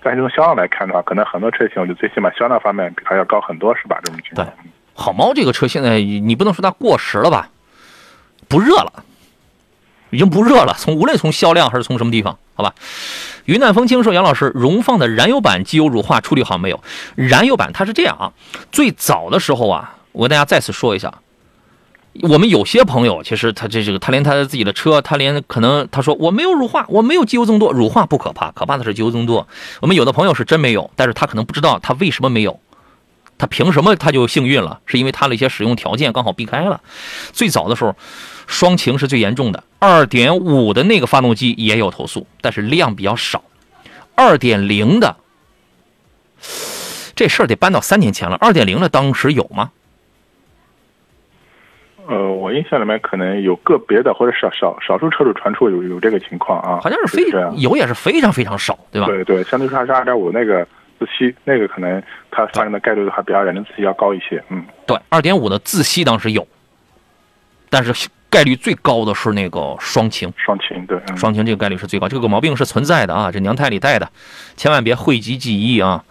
但是从销量来看的话，可能很多车型，我觉得最起码销量方面比它要高很多，是吧？这种情况。好猫这个车现在你不能说它过时了吧？不热了，已经不热了。从无论从销量还是从什么地方，好吧？云淡风轻说：“杨老师，荣放的燃油版机油乳化处理好没有？燃油版它是这样啊，最早的时候啊，我跟大家再次说一下。”我们有些朋友，其实他这这个，他连他自己的车，他连可能他说我没有乳化，我没有机油增多，乳化不可怕，可怕的是机油增多。我们有的朋友是真没有，但是他可能不知道他为什么没有，他凭什么他就幸运了？是因为他的一些使用条件刚好避开了。最早的时候，双擎是最严重的，二点五的那个发动机也有投诉，但是量比较少。二点零的这事儿得搬到三年前了，二点零的当时有吗？呃，我印象里面可能有个别的或者少少少数车主传出有有这个情况啊，好像是非有也是非常非常少，对吧？对对，相对说还是二点五那个自吸那个可能它发生的概率的话比二点零自吸要高一些，嗯，对，二点五的自吸当时有，但是概率最高的是那个双擎，双擎对，双擎这个概率是最高，这个毛病是存在的啊，这娘胎里带的，千万别讳疾忌医啊。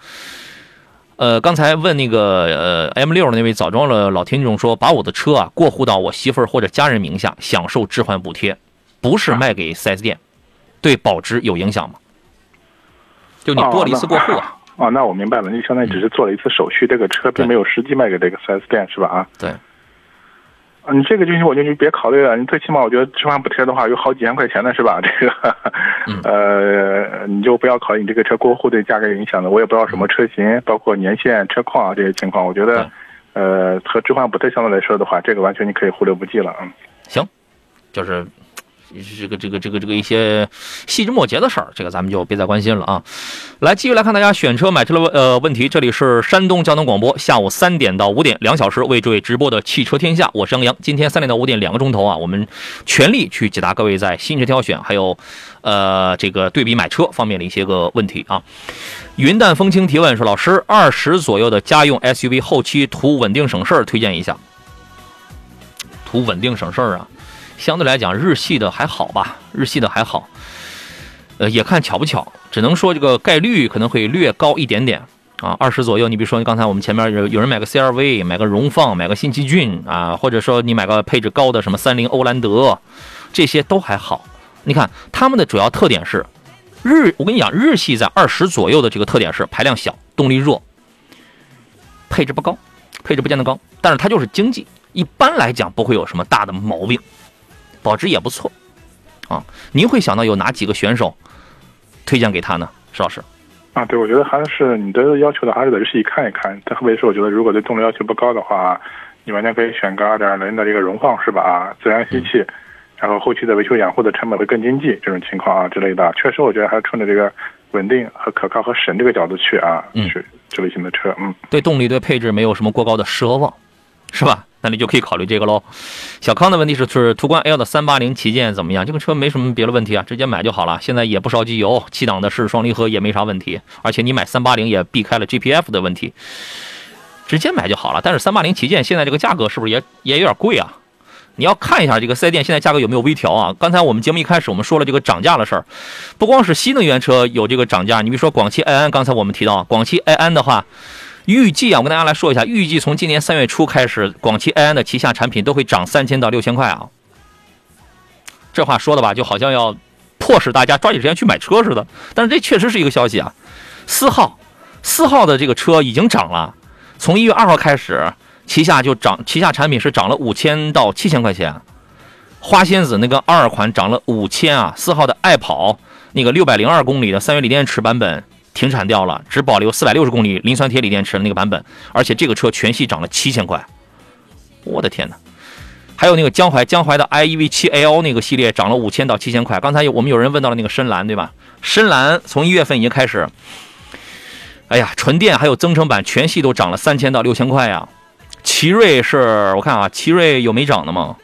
呃，刚才问那个呃 M 六的那位枣庄的老听众说，把我的车啊过户到我媳妇儿或者家人名下，享受置换补贴，不是卖给 4S 店，对保值有影响吗？就你多了一次过户啊？哦，那我明白了，你相当于只是做了一次手续，这个车并没有实际卖给这个 4S 店，是吧？啊，对。啊，你这个就行我觉得你别考虑了，你最起码我觉得置换补贴的话有好几千块钱呢，是吧？这个，呃，你就不要考虑你这个车过户对价格影响的。我也不知道什么车型，包括年限、车况啊这些情况。我觉得，呃，和置换补贴相对来说的话，这个完全你可以忽略不计了。嗯，行，就是。这个这个这个这个一些细枝末节的事儿，这个咱们就别再关心了啊。来，继续来看大家选车买车的问呃问题。这里是山东交通广播，下午三点到五点两小时为诸位直播的汽车天下，我是杨洋。今天三点到五点两个钟头啊，我们全力去解答各位在新车挑选还有呃这个对比买车方面的一些个问题啊。云淡风轻提问说：“老师，二十左右的家用 SUV 后期图稳定省事儿，推荐一下。图稳定省事儿啊。”相对来讲，日系的还好吧？日系的还好，呃，也看巧不巧，只能说这个概率可能会略高一点点啊，二十左右。你比如说，刚才我们前面有有人买个 CRV，买个荣放，买个新奇骏啊，或者说你买个配置高的什么三菱欧蓝德，这些都还好。你看他们的主要特点是日，我跟你讲，日系在二十左右的这个特点是排量小，动力弱，配置不高，配置不见得高，但是它就是经济，一般来讲不会有什么大的毛病。保值也不错，啊，您会想到有哪几个选手推荐给他呢，石老师？啊，对，我觉得还是你的要求的还是得仔细看一看。特别是我觉得，如果对动力要求不高的话，你完全可以选个二点零的这个荣放，是吧？啊，自然吸气，然后后期的维修养护的成本会更经济，这种情况啊之类的，确实我觉得还是冲着这个稳定和可靠和省这个角度去啊，去这类型的车，嗯，对动力对配置没有什么过高的奢望，是吧？那你就可以考虑这个喽。小康的问题是，是途观 L 的三八零旗舰怎么样？这个车没什么别的问题啊，直接买就好了。现在也不烧机油，七档的是双离合也没啥问题。而且你买三八零也避开了 GPF 的问题，直接买就好了。但是三八零旗舰现在这个价格是不是也也有点贵啊？你要看一下这个四 S 店现在价格有没有微调啊？刚才我们节目一开始我们说了这个涨价的事儿，不光是新能源车有这个涨价，你比如说广汽埃安，刚才我们提到广汽埃安的话。预计啊，我跟大家来说一下，预计从今年三月初开始，广汽埃安的旗下产品都会涨三千到六千块啊。这话说的吧，就好像要迫使大家抓紧时间去买车似的。但是这确实是一个消息啊。四号，四号的这个车已经涨了，从一月二号开始，旗下就涨，旗下产品是涨了五千到七千块钱。花仙子那个二款涨了五千啊，四号的爱跑那个六百零二公里的三元锂电池版本。停产掉了，只保留四百六十公里磷酸铁锂电池的那个版本，而且这个车全系涨了七千块，我的天哪！还有那个江淮江淮的 i e v 七 l 那个系列涨了五千到七千块。刚才有我们有人问到了那个深蓝，对吧？深蓝从一月份已经开始，哎呀，纯电还有增程版全系都涨了三千到六千块呀。奇瑞是我看啊，奇瑞有没涨的吗？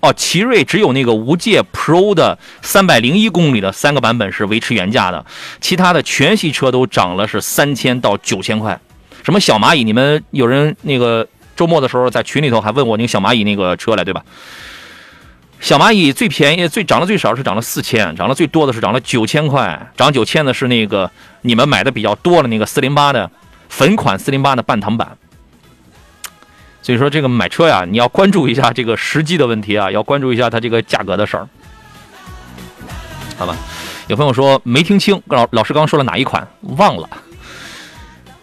哦，奇瑞只有那个无界 Pro 的三百零一公里的三个版本是维持原价的，其他的全系车都涨了是三千到九千块。什么小蚂蚁？你们有人那个周末的时候在群里头还问我那个小蚂蚁那个车来，对吧？小蚂蚁最便宜、最涨的最少是涨了四千，涨得最多的是涨了九千块，涨九千的是那个你们买的比较多的那个四零八的粉款四零八的半糖版。所以说这个买车呀，你要关注一下这个时机的问题啊，要关注一下它这个价格的事儿，好吧？有朋友说没听清，老老师刚说了哪一款？忘了。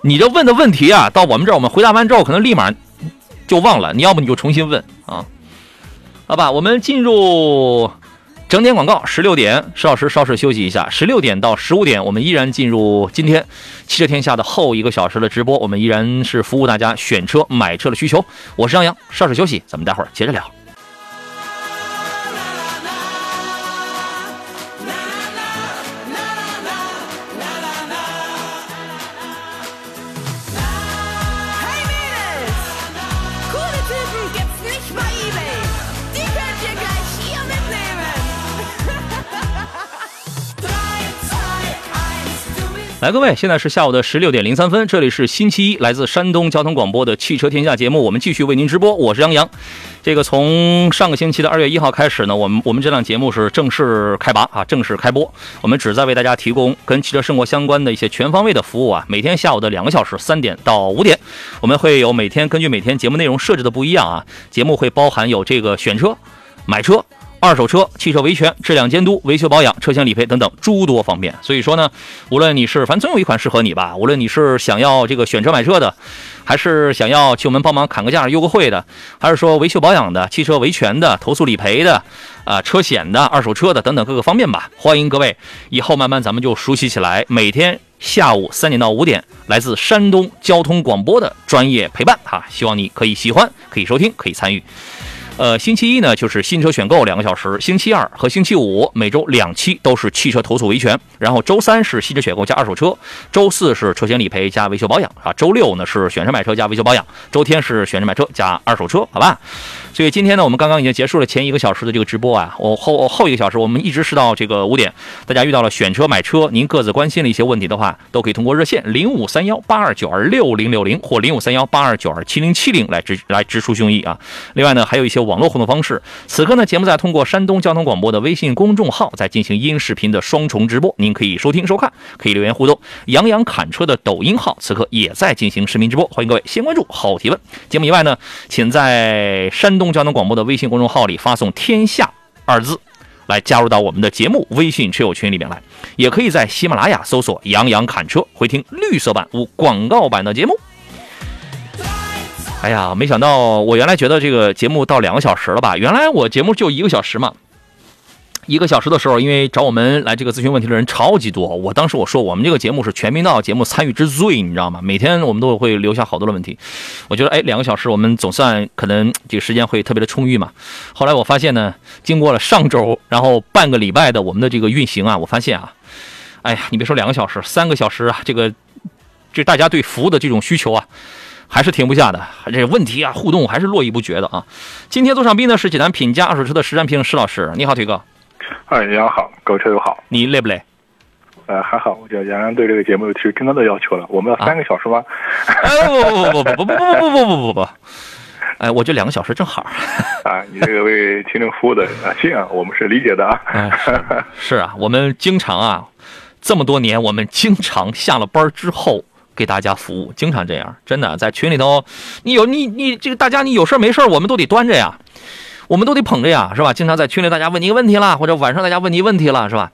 你这问的问题啊，到我们这儿我们回答完之后，可能立马就忘了。你要不你就重新问啊。好吧，我们进入整点广告，十六点，石老师稍事休息一下。十六点到十五点，我们依然进入今天汽车天下的后一个小时的直播，我们依然是服务大家选车、买车的需求。我是张扬，稍事休息，咱们待会儿接着聊。来，各位，现在是下午的十六点零三分，这里是星期一，来自山东交通广播的汽车天下节目，我们继续为您直播，我是杨洋。这个从上个星期的二月一号开始呢，我们我们这档节目是正式开拔啊，正式开播。我们旨在为大家提供跟汽车生活相关的一些全方位的服务啊。每天下午的两个小时，三点到五点，我们会有每天根据每天节目内容设置的不一样啊，节目会包含有这个选车、买车。二手车、汽车维权、质量监督、维修保养、车险理赔等等诸多方面。所以说呢，无论你是反正总有一款适合你吧，无论你是想要这个选车买车的，还是想要去我们帮忙砍个价、优个惠的，还是说维修保养的、汽车维权的、投诉理赔的，啊、车险的、二手车的等等各个方面吧。欢迎各位，以后慢慢咱们就熟悉起来，每天。下午三点到五点，来自山东交通广播的专业陪伴哈，希望你可以喜欢，可以收听，可以参与。呃，星期一呢就是新车选购两个小时，星期二和星期五每周两期都是汽车投诉维权，然后周三是新车选购加二手车，周四是车险理赔加维修保养啊，周六呢是选车买车加维修保养，周天是选车买车加二手车，好吧？所以今天呢，我们刚刚已经结束了前一个小时的这个直播啊，我后后一个小时我们一直是到这个五点，大家遇到了选车买车，您各自关心的一些问题的话，都可以通过热线零五三幺八二九二六零六零或零五三幺八二九二七零七零来直来直抒胸臆啊。另外呢，还有一些网络互动方式。此刻呢，节目在通过山东交通广播的微信公众号在进行音视频的双重直播，您可以收听收看，可以留言互动。杨洋侃车的抖音号此刻也在进行视频直播，欢迎各位先关注后提问。节目以外呢，请在山东交通广播的微信公众号里发送“天下”二字。来加入到我们的节目微信车友群里面来，也可以在喜马拉雅搜索“杨洋侃车”，回听绿色版无广告版的节目。哎呀，没想到我原来觉得这个节目到两个小时了吧？原来我节目就一个小时嘛。一个小时的时候，因为找我们来这个咨询问题的人超级多，我当时我说我们这个节目是全频道节目参与之最，你知道吗？每天我们都会留下好多的问题。我觉得哎，两个小时我们总算可能这个时间会特别的充裕嘛。后来我发现呢，经过了上周然后半个礼拜的我们的这个运行啊，我发现啊，哎呀，你别说两个小时，三个小时啊，这个这大家对服务的这种需求啊。还是停不下的，这问题啊，互动还是络绎不绝的啊！今天坐上宾呢是济南品家二手车的实战评师老师，你好，腿哥，哎，杨洋好，各位车友好。你累不累？呃，还好，我觉得杨洋对这个节目有提出更高的要求了。我们要三个小时吗？哎，不不不不不不不不不不不不，哎，我觉得两个小时正好。啊，你这个为听众服务的啊，行啊，我们是理解的啊。是啊，我们经常啊，这么多年，我们经常下了班之后。给大家服务，经常这样，真的在群里头，你有你你这个大家你有事没事我们都得端着呀，我们都得捧着呀，是吧？经常在群里大家问你一个问题了，或者晚上大家问你问题了，是吧？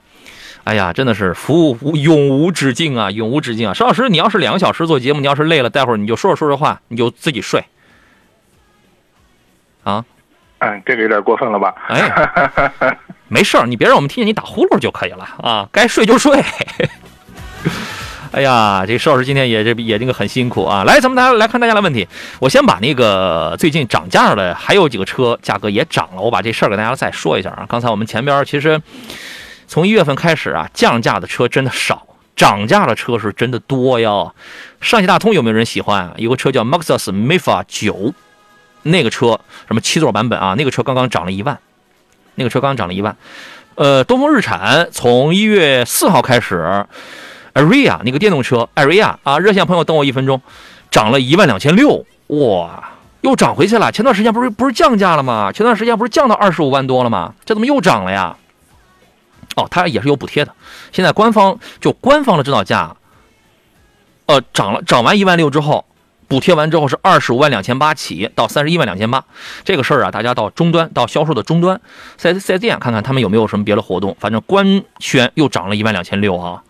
哎呀，真的是服务无永无止境啊，永无止境啊！石老师，你要是两个小时做节目，你要是累了，待会儿你就说着说着话，你就自己睡啊。嗯，这个有点过分了吧？哎，没事儿，你别让我们听见你打呼噜就可以了啊，该睡就睡。哎呀，这石老师今天也这也这个很辛苦啊！来，咱们大家来看大家的问题。我先把那个最近涨价的还有几个车价格也涨了，我把这事儿给大家再说一下啊。刚才我们前边其实从一月份开始啊，降价的车真的少，涨价的车是真的多哟。上汽大通有没有人喜欢？有个车叫 Maxus Mifa 九，那个车什么七座版本啊？那个车刚刚涨了一万那个车刚刚涨了一万。呃，东风日产从一月四号开始，Aria 那个电动车，Aria 啊，热线朋友等我一分钟，涨了一万两千六，哇，又涨回去了。前段时间不是不是降价了吗？前段时间不是降到二十五万多了吗？这怎么又涨了呀？哦，它也是有补贴的。现在官方就官方的指导价，呃，涨了涨完一万六之后，补贴完之后是二十五万两千八起到三十一万两千八。这个事儿啊，大家到终端到销售的终端四 S 四 S 店看看他们有没有什么别的活动。反正官宣又涨了一万两千六啊，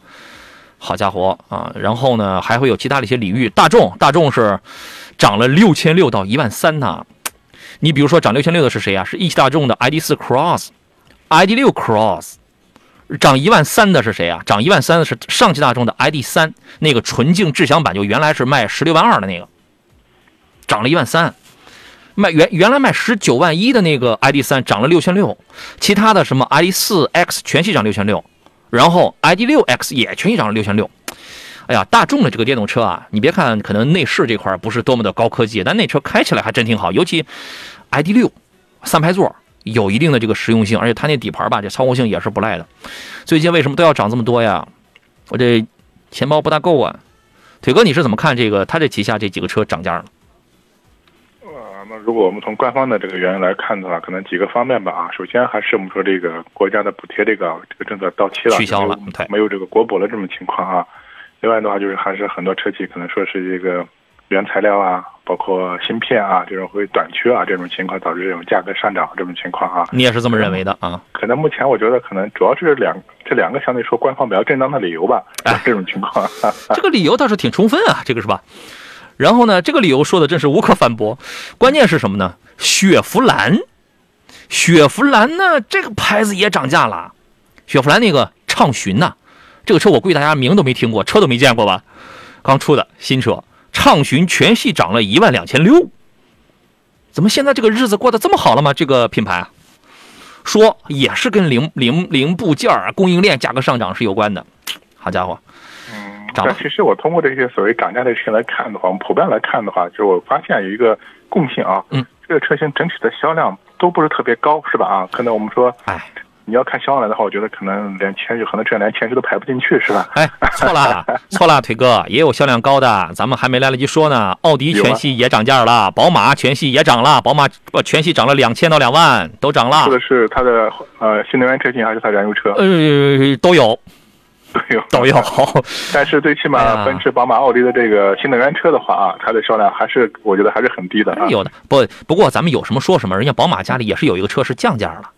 好家伙啊！然后呢，还会有其他的一些领域。大众大众是涨了六千六到一万三呢。你比如说涨六千六的是谁啊？是一汽大众的 ID 四 Cross，ID 六 Cross。涨一万三的是谁啊？涨一万三的是上汽大众的 ID 三，那个纯净智享版，就原来是卖十六万二的那个，涨了一万三。卖原原来卖十九万一的那个 ID 三涨了六千六，其他的什么 ID 四 X 全系涨六千六，然后 ID 六 X 也全系涨了六千六。哎呀，大众的这个电动车啊，你别看可能内饰这块不是多么的高科技，但那车开起来还真挺好，尤其 ID 六三排座。有一定的这个实用性，而且它那底盘吧，这操控性也是不赖的。最近为什么都要涨这么多呀？我这钱包不大够啊。腿哥，你是怎么看这个？他这旗下这几个车涨价了？如果我们从官方的这个原因来看的话，可能几个方面吧啊。首先还是我们说这个国家的补贴这个这个政策到期了，取消了，对，没有这个国补了这种情况啊。另外的话就是还是很多车企可能说是这个。原材料啊，包括芯片啊，这种会短缺啊，这种情况导致这种价格上涨这种情况啊，你也是这么认为的啊？可能目前我觉得可能主要是两这两个相对说官方比较正当的理由吧，这种情况。这个理由倒是挺充分啊，这个是吧？然后呢，这个理由说的真是无可反驳。关键是什么呢？雪佛兰，雪佛兰呢这个牌子也涨价了。雪佛兰那个畅巡呐，这个车我估计大家名都没听过，车都没见过吧？刚出的新车。畅巡全系涨了一万两千六，怎么现在这个日子过得这么好了吗？这个品牌说也是跟零零零部件儿供应链价格上涨是有关的。好家伙，嗯，但其实我通过这些所谓涨价的事情来看的话，我们普遍来看的话，就是我发现有一个共性啊，嗯，这个车型整体的销量都不是特别高，是吧？啊，可能我们说，哎。你要看销量的话，我觉得可能连前十，可能这连前十都排不进去，是吧？哎，错了，错了，腿哥也有销量高的，咱们还没来得及说呢。奥迪全系也涨价了，宝马全系也涨了，宝马不全系涨了两千到两万，都涨了。这个是它的呃新能源车型还是它燃油车？呃，都有，都有，都有。但是最起码奔驰、宝马、奥迪的这个新能源车的话啊，它的销量还是我觉得还是很低的。有的不不过咱们有什么说什么，人家宝马家里也是有一个车是降价了。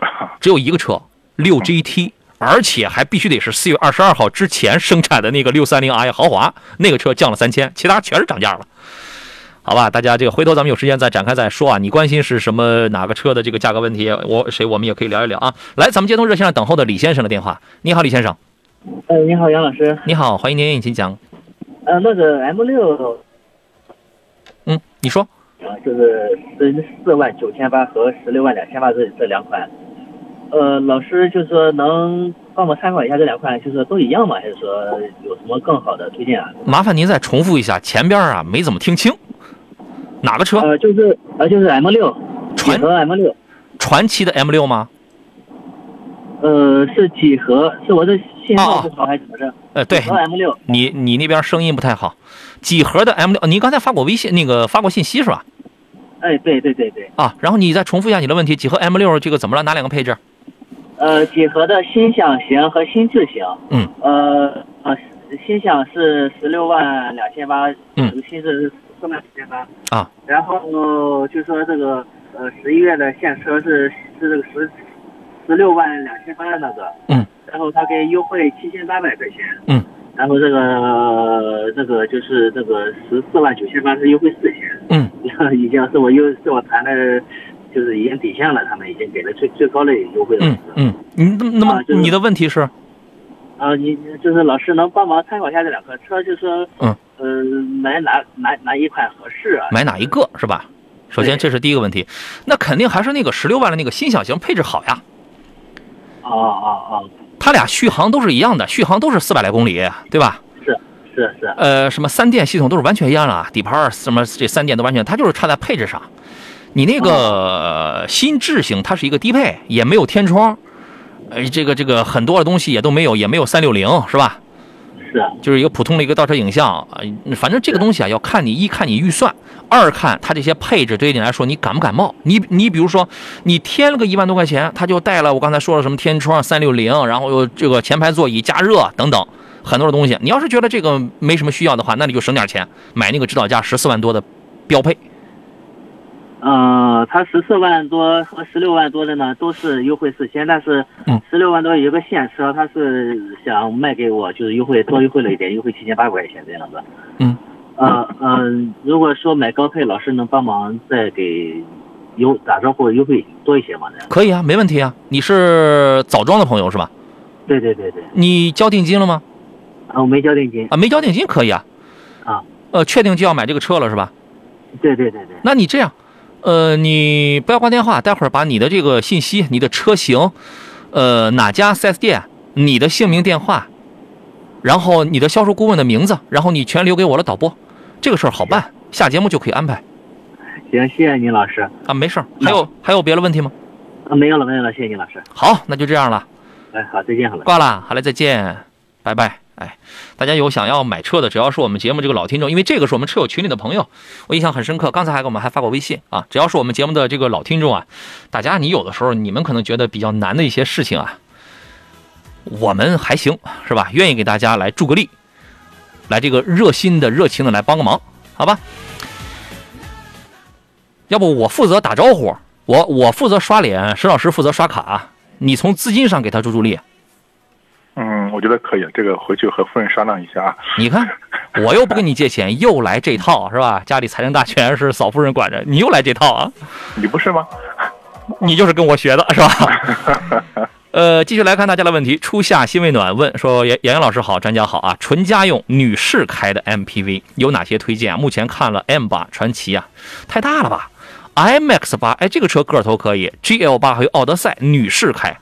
只有一个车，六 GT，而且还必须得是四月二十二号之前生产的那个六三零 i 豪华，那个车降了三千，其他全是涨价了。好吧，大家这个回头咱们有时间再展开再说啊。你关心是什么哪个车的这个价格问题？我谁我们也可以聊一聊啊。来，咱们接通热线上等候的李先生的电话。你好，李先生。哎，你好，杨老师。你好，欢迎您，请讲。呃，那个 M 六。嗯，你说。啊，就是十四万九千八和十六万两千八这这两款。呃，老师就是说能帮我参考一下这两款，就是说都一样吗？还是说有什么更好的推荐啊？麻烦您再重复一下，前边啊没怎么听清。哪个车？呃，就是呃就是 M 六，传合 M 六，传奇的 M 六吗？呃，是几何？是我的信号不好还是怎么着？呃，对。M 六。你你那边声音不太好。几何的 M 六，您刚才发过微信，那个发过信息是吧？哎，对对对对。啊，然后你再重复一下你的问题，几何 M 六这个怎么了？哪两个配置？呃，几何的新享型和新智型。嗯。呃呃，新享是十六万两千八，嗯，新智是四万九千八。啊。然后就说这个呃十一月的现车是是这个十十六万两千八的那个。嗯。然后他给优惠七千八百块钱。嗯。然后这个这个就是这个十四万九千八是优惠四千。嗯。已经是我优是我谈的。就是已经底线了，他们已经给了最最高的优惠了。嗯嗯，你那么你的问题是？啊，你就是老师能帮忙参考一下这两个车，就说嗯呃买哪哪哪一款合适啊？买哪一个是吧？首先这是第一个问题，那肯定还是那个十六万的那个新小型配置好呀。哦哦哦，它俩续航都是一样的，续航都是四百来公里，对吧？是是是。呃，什么三电系统都是完全一样的，底盘什么这三电都完全，它就是差在配置上。你那个呃新智行它是一个低配，也没有天窗，呃，这个这个很多的东西也都没有，也没有三六零，是吧？就是一个普通的一个倒车影像啊、呃反正这个东西啊，要看你一看你预算，二看它这些配置对于你来说你感不感冒？你你比如说你添了个一万多块钱，它就带了我刚才说了什么天窗、三六零，然后又这个前排座椅加热等等很多的东西。你要是觉得这个没什么需要的话，那你就省点钱买那个指导价十四万多的标配。呃，它十四万多和十六万多的呢，都是优惠四千，但是嗯十六万多有一个现车，他是想卖给我，就是优惠多优惠了一点，优惠七千八百块钱这样子。嗯。呃嗯、如果说买高配，老师能帮忙再给优打招呼优惠多一些吗？可以啊，没问题啊。你是枣庄的朋友是吧？对对对对，你交定金了吗？啊，我没交定金。啊，没交定金可以啊。啊。呃，确定就要买这个车了是吧？对对对对。那你这样，呃，你不要挂电话，待会儿把你的这个信息、你的车型，呃，哪家 4S 店，你的姓名、电话，然后你的销售顾问的名字，然后你全留给我了，导播，这个事儿好办，下节目就可以安排行，谢谢您老师。啊，没事儿。还有还有别的问题吗？啊，没有了没有了，谢谢您老师。好，那就这样了，哎，好，再见好了。挂了，好嘞，再见，拜拜。哎，大家有想要买车的，只要是我们节目这个老听众，因为这个是我们车友群里的朋友，我印象很深刻。刚才还给我们还发过微信啊，只要是我们节目的这个老听众啊，大家你有的时候你们可能觉得比较难的一些事情啊，我们还行是吧？愿意给大家来助个力，来这个热心的、热情的来帮个忙，好吧？要不我负责打招呼，我我负责刷脸，石老师负责刷卡，你从资金上给他助助力。嗯，我觉得可以，这个回去和夫人商量一下啊。你看，我又不跟你借钱，又来这套是吧？家里财政大权是嫂夫人管着，你又来这套啊？你不是吗？你就是跟我学的是吧？呃，继续来看大家的问题。初夏心未暖问说：杨杨洋老师好，专家好啊！纯家用女士开的 MPV 有哪些推荐啊？目前看了 M 八、传奇啊，太大了吧？IMAX 八，哎，这个车个头可以。GL 八还有奥德赛，女士开，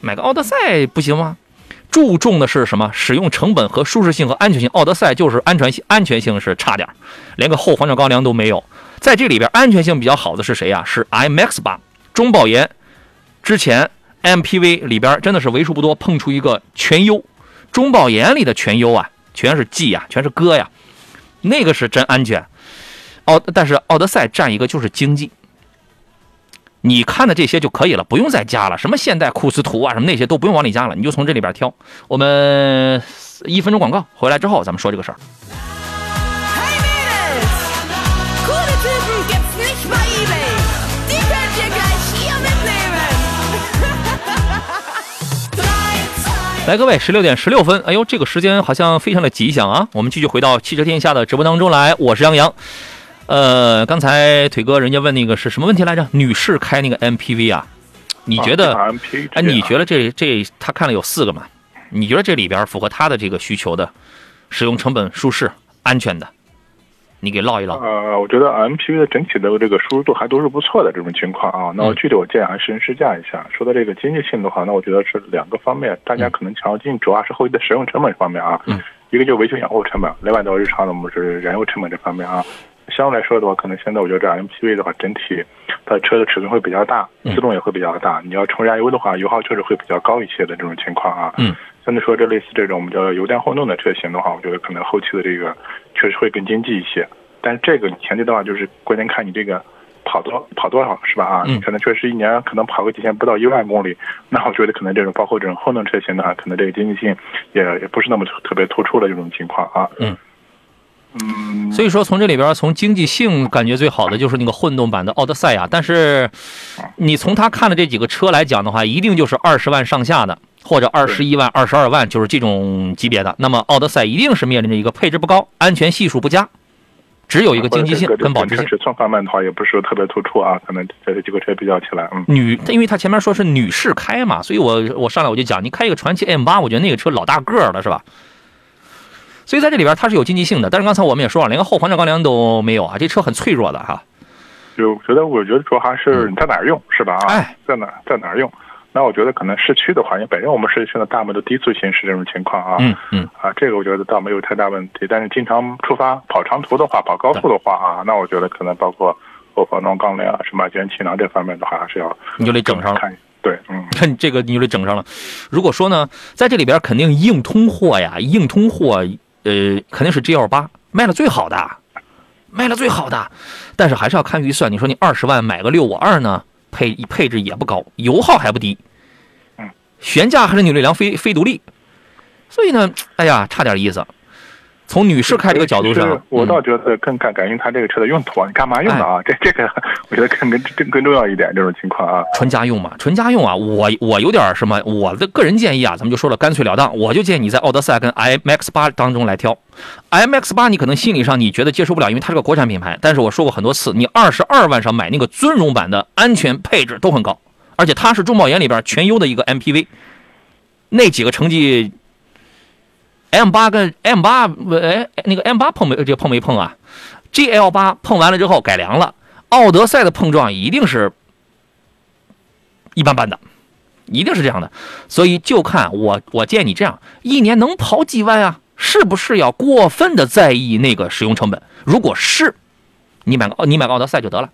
买个奥德赛不行吗？注重的是什么？使用成本和舒适性和安全性。奥德赛就是安全性，安全性是差点连个后防撞钢梁都没有。在这里边，安全性比较好的是谁呀、是 IMAX 八。中保研之前 MPV 里边真的是为数不多碰出一个全优，中保研里的全优啊，全是 G 呀，全是哥呀，那个是真安全。奥，但是奥德赛占一个就是经济。你看的这些就可以了，不用再加了。什么现代库斯图啊，什么那些都不用往里加了，你就从这里边挑。我们一分钟广告回来之后，咱们说这个事儿。来，各位，十六点十六分，哎呦，这个时间好像非常的吉祥啊！我们继续回到汽车天下的直播当中来，我是杨洋。呃，刚才腿哥人家问那个是什么问题来着？女士开那个 MPV 啊，你觉得？哎，你觉得这这他看了有四个嘛？你觉得这里边符合他的这个需求的，使用成本舒适、安全的，你给唠一唠。呃，我觉得 MPV 的整体的这个舒适度还都是不错的这种情况啊。那我具体我建议还是试驾一下。说到这个经济性的话，那我觉得是两个方面，大家可能强调经济，主要是后期的使用成本方面啊。嗯。一个就是维修养护成本，另外到日常的我们是燃油成本这方面啊。相对来说的话，可能现在我觉得这 MPV 的话，整体它车的尺寸会比较大，嗯自动也会比较大。你要充燃油的话，油耗确实会比较高一些的这种情况啊。嗯。相对说，这类似这种我们叫油电混动的车型的话，我觉得可能后期的这个确实会更经济一些。但是这个前提的话，就是关键看你这个跑多跑多少是吧？啊，嗯可能确实一年可能跑个几千不到一万公里，那我觉得可能这种包括这种混动车型的话，可能这个经济性也也不是那么特别突出的这种情况啊。嗯。嗯，所以说，从这里边从经济性感觉最好的就是那个混动版的奥德赛啊。但是，你从他看的这几个车来讲的话，一定就是二十万上下的，或者二十一万、二十二万，就是这种级别的。那么奥德赛一定是面临着一个配置不高、安全系数不佳，只有一个经济性跟保值性。尺寸方面的话，也不是特别突出啊，可能这几个车比较起来，嗯。女，因为他前面说是女士开嘛，所以我我上来我就讲，你开一个传祺 M 八，我觉得那个车老大个儿了，是吧？所以在这里边它是有经济性的，但是刚才我们也说了，连个后防撞钢梁都没有啊，这车很脆弱的哈、就觉得，我觉得主要还是你在哪儿用，是吧？啊，哎，在哪在哪儿用？那我觉得可能市区的话，因为本身我们市区的大部分都低速行驶这种情况啊，嗯嗯，啊，这个我觉得倒没有太大问题。但是经常出发跑长途的话，跑高速的话啊，那我觉得可能包括后防撞钢梁啊、什么安全气囊这方面的话，还是要你就得整上了。看。对，嗯，看 这个你就得整上了。如果说呢，在这里边肯定硬通货呀，硬通货，呃，肯定是 G L 八卖的最好的，卖的最好的。但是还是要看预算。你说你二十万买个六五二呢，配配置也不高，油耗还不低，嗯，悬架还是扭力梁非非独立，所以呢，哎呀，差点意思。从女士开这个角度上，嗯我倒觉得更感感应它这个车的用途啊，你干嘛用的啊？这这个我觉得更更更更重要一点，这种情况啊。纯家用嘛，纯家用啊，我我有点什么，我的个人建议啊，咱们就说了干脆了当，我就建议你在奥德赛跟 iMax 八当中来挑。iMax 八你可能心理上你觉得接受不了，因为它是个国产品牌，但是我说过很多次，你二十二万上买那个尊荣版的，安全配置都很高，而且它是中保研里边全优的一个 MPV，那几个成绩。M 八跟 M 八，哎，那个 M 八碰没这碰没碰啊？GL 八碰完了之后改良了，奥德赛的碰撞一定是一般般的，一定是这样的。所以就看我，我建议你这样，一年能跑几万啊？是不是要过分的在意那个使用成本？如果是，你买个你买个奥德赛就得了。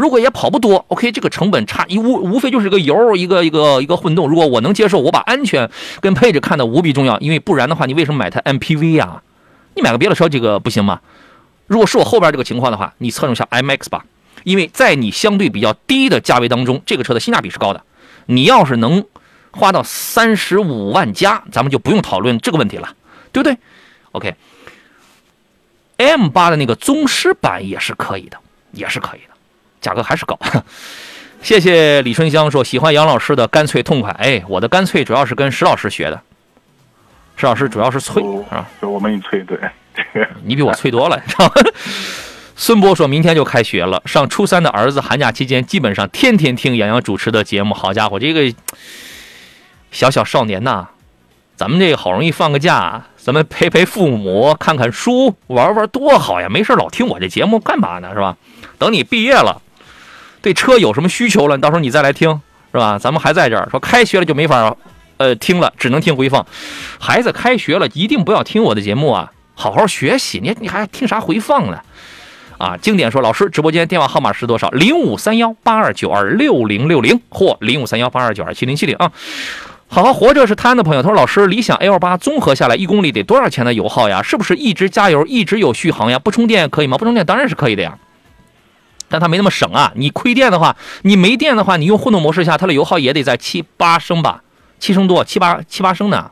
如果也跑不多，OK，这个成本差一无无非就是个油一个一个一个混动。如果我能接受，我把安全跟配置看得无比重要，因为不然的话，你为什么买台 MPV 呀？你买个别的车，这个不行吗？如果是我后边这个情况的话，你侧重一下 MX 吧，因为在你相对比较低的价位当中，这个车的性价比是高的。你要是能花到三十五万加，咱们就不用讨论这个问题了，对不对？OK。M 八的那个宗师版也是可以的，也是可以的。价格还是高，谢谢李春香说喜欢杨老师的干脆痛快。哎，我的干脆主要是跟石老师学的，石老师主要是脆啊，就我们一脆，对，你比我脆多了，知道吗？孙波说明天就开学了，上初三的儿子寒假期间基本上天天听杨洋主持的节目。好家伙，这个小小少年呐，咱们这个好容易放个假，咱们陪陪父母，看看书，玩玩多好呀！没事老听我这节目干嘛呢？是吧？等你毕业了。对车有什么需求了？到时候你再来听，是吧？咱们还在这儿说开学了就没法，呃，听了，只能听回放。孩子开学了，一定不要听我的节目啊！好好学习，你你还听啥回放呢？啊，经典说，老师直播间电话号码是多少？零五三幺八二九二六零六零或零五三幺八二九二七零七零啊。好好活着是他的朋友，他说老师，理想 L 八综合下来一公里得多少钱的油耗呀？是不是一直加油一直有续航呀？不充电可以吗？不充电当然是可以的呀。但它没那么省啊！你亏电的话，你没电的话，你用混动模式下，它的油耗也得在七八升吧，七升多，七八七八升呢。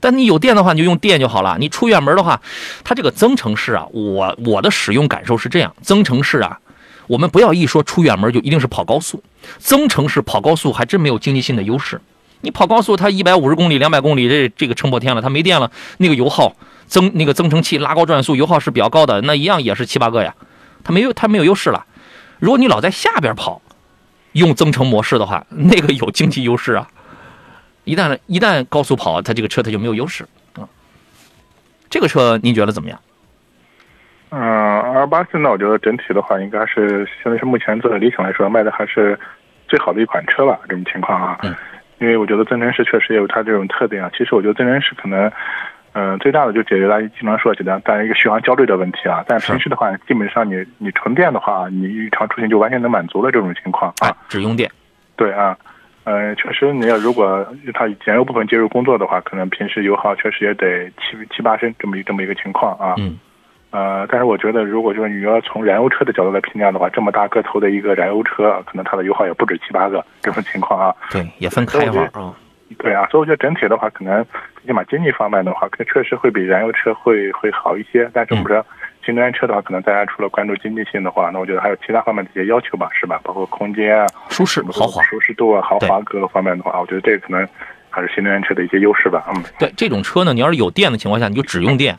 但你有电的话，你就用电就好了。你出远门的话，它这个增程式啊，我我的使用感受是这样：增程式啊，我们不要一说出远门就一定是跑高速，增程式跑高速还真没有经济性的优势。你跑高速，它一百五十公里、两百公里，这这个撑破天了，它没电了，那个油耗增那个增程器拉高转速，油耗是比较高的，那一样也是七八个呀。它没有，它没有优势了。如果你老在下边跑，用增程模式的话，那个有经济优势啊。一旦一旦高速跑，它这个车它就没有优势啊。这个车您觉得怎么样？嗯二八现在我觉得整体的话，应该是现在是目前做的理想来说，卖的还是最好的一款车吧。这种情况啊，嗯，因为我觉得增程式确实也有它这种特点啊。其实我觉得增程式可能。嗯，最大的就解决大家经常说，的大家一个续航焦虑的问题啊。但平时的话，基本上你你纯电的话，你日常出行就完全能满足了这种情况啊。只用电。对啊，呃，确实你要如果它燃油部分介入工作的话，可能平时油耗确实也得七七八升这么一这么一个情况啊。嗯。呃，但是我觉得，如果就是你要从燃油车的角度来评价的话，这么大个头的一个燃油车，可能它的油耗也不止七八个这种情况啊。对，也分开嘛啊。对啊，所以我觉得整体的话，可能最起码经济方面的话，可能确实会比燃油车会会好一些。但是我们说新能源车的话，可能大家除了关注经济性的话，那我觉得还有其他方面的一些要求吧，是吧？包括空间啊、舒适、豪华、舒适度啊、豪华各个方面的话，我觉得这个可能还是新能源车的一些优势吧。嗯，对，这种车呢，你要是有电的情况下，你就只用电，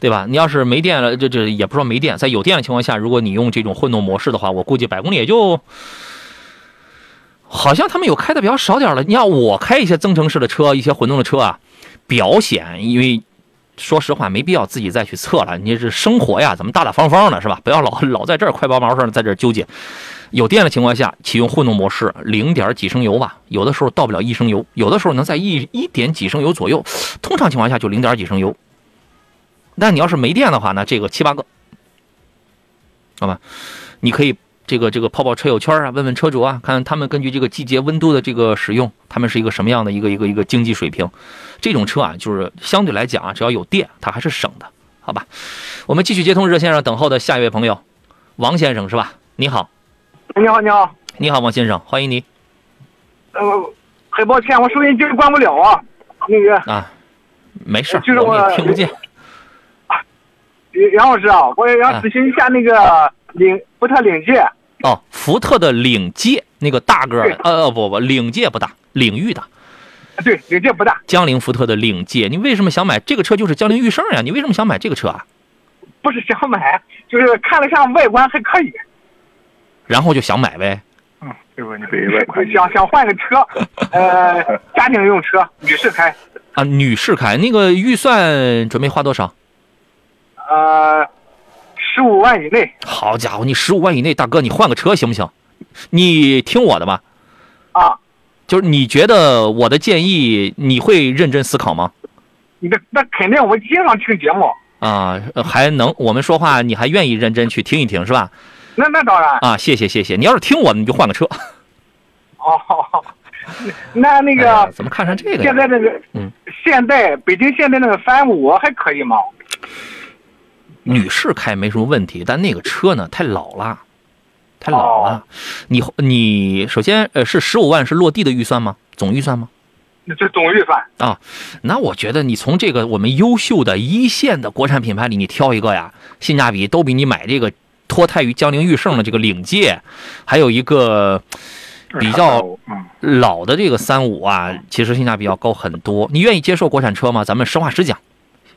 对吧？你要是没电了，这这也不说没电，在有电的情况下，如果你用这种混动模式的话，我估计百公里也就。好像他们有开的比较少点了。你要我开一些增程式的车，一些混动的车啊，表显，因为说实话没必要自己再去测了。你是生活呀，咱们大大方方的是吧？不要老 老在这儿快拔毛似的在这儿纠结。有电的情况下，启用混动模式，零点几升油吧，有的时候到不了一升油，有的时候能在一一点几升油左右。通常情况下就零点几升油。但你要是没电的话呢，这个七八个，好吧？你可以这个这个泡泡车友圈啊，问问车主啊，看他们根据这个季节温度的这个使用，他们是一个什么样的一个一个一个经济水平。这种车啊，就是相对来讲啊，只要有电，它还是省的，好吧？我们继续接通热线上等候的下一位朋友，王先生是吧？你好，你好，你好，你好，王先生，欢迎你呃，很抱歉，我收音机关不了啊。那个啊，没事，就是我听不见。杨老师啊，我也要啊咨询一下那个领福特领界，哦，福特的领界那个大个儿呃呃不不，领界不大，领域大。对，领界不大，江铃福特的领界，你为什么想买这个车？就是江铃驭胜呀，你为什么想买这个车啊？不是想买，就是看了下外观还可以，然后就想买呗。嗯，这个你给外观想想换个车，呃，家庭用车，女士开，啊，女士开那个预算准备花多少？呃，十五万以内好家伙，你十五万以内，大哥，你换个车行不行？你听我的吧，啊。就是你觉得我的建议你会认真思考吗？那那肯定，我经常听节目，啊，呃还能我们说话，你还愿意认真去听一听是吧？那那当然。啊，谢谢谢谢，你要是听我的，你就换个车。哦，那那个、哎怎么看上这个现在这个，嗯，现代北京现在那个三五还可以吗？女士开没什么问题，但那个车呢太老了，太老了。哦你你首先呃是十五万是落地的预算吗？总预算吗？这总预算啊，那我觉得你从这个我们优秀的一线的国产品牌里，你挑一个呀，性价比都比你买这个脱胎于江铃驭胜的这个领界，还有一个比较嗯，老的这个三五啊，其实性价比要高很多。你愿意接受国产车吗？咱们实话实讲，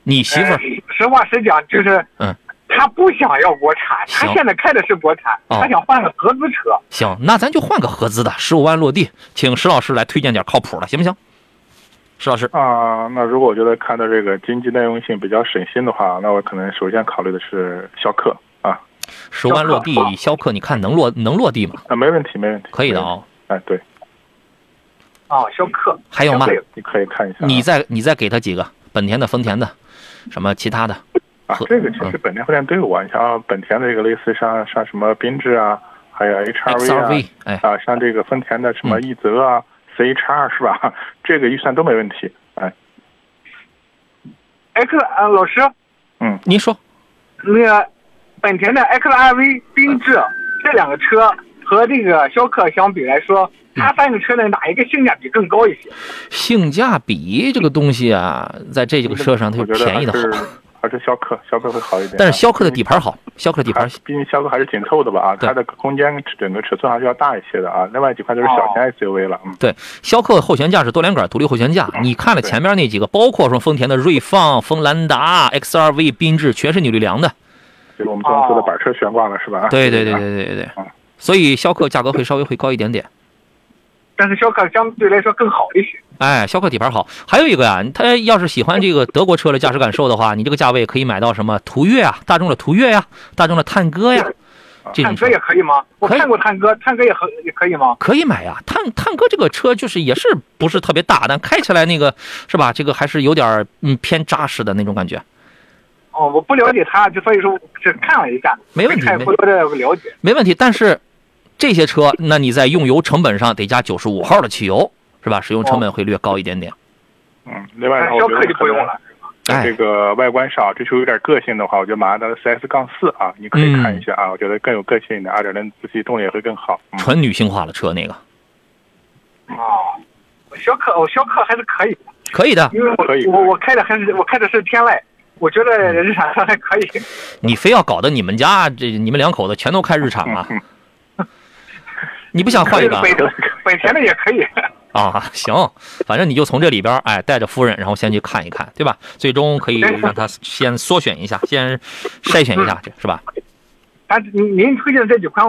你媳妇实话实讲，就是嗯，他不想要国产，他现在开的是国产，哦他想换个合资车。行，那咱就换个合资的，十五万落地，请石老师来推荐点靠谱的，行不行？石老师，啊，那如果我觉得看到这个经济耐用性比较省心的话，那我可能首先考虑的是逍客啊，十五万落地，逍客，你看能落能落地吗？啊，没问题，没问题，可以的。啊、哎，对，啊，逍客还有吗你可以看一下啊。你再你再给他几个本田的、丰田的，什么其他的？啊，这个其实嗯本田、丰田都有啊。你像本田的这个类似像像什么缤智啊，还有 HRV 啊哎，啊，像这个丰田的什么嗯奕泽啊、CHR 是吧？这个预算都没问题。哎，X 啊，老师，嗯您说那个本田的 XRV、缤智这两个车和这个逍客相比来说，它三个车的哪一个性价比更高一些？性价比这个东西啊，在这几个车上它就我觉得便宜的还是好，还是逍客，逍客会好一点啊。但是逍客的底盘好，逍客的底盘毕竟逍客还是紧凑的吧啊，对它的空间整个尺寸还是要大一些的啊。另外几款就是小型 SUV 了，嗯，对，逍客后悬架是多连杆独立后悬架，你看了前面那几个，包括说丰田的锐放、锋兰达、XRV、缤智，全是扭力梁的。就是我们经常说的板车悬挂了是吧？对对对啊对对对对嗯，所以逍客价格会稍微会高一点点。但是逍客相对来说更好一些。哎，逍客底盘好，还有一个呀，他要是喜欢这个德国车的驾驶感受的话，你这个价位可以买到什么途岳啊，大众的途岳呀，大众的探戈呀，探歌也可以吗？我看过探歌，探歌也很也可以吗？可以买呀。探探戈这个车就是也是不是特别大，但开起来那个是吧？这个还是有点嗯偏扎实的那种感觉，哦，我不了解它，就所以说只看了一下，没问题没太过多的了解。没问题。但是这些车，那你在用油成本上得加九十五号的汽油，是吧？使用成本会略高一点点。嗯，另外逍客我觉得就不用了。哎这个外观上追求有点个性的话，我觉得马自达的 CS 杠四啊，你可以看一下啊，我觉得更有个性一点，二点零自吸动力也会更好。嗯纯女性化的车那个哦，逍客我，逍客还是可以的，可以的，因为我可以我我开的还是我开的是天籁，我觉得日产车还可以。你非要搞得你们家这你们两口子全都开日产啊？你不想换一个本田的也可以。啊？行，反正你就从这里边哎带着夫人，然后先去看一看，对吧？最终可以让他先缩选一下，先筛选一下，这是吧？啊您您推荐这几款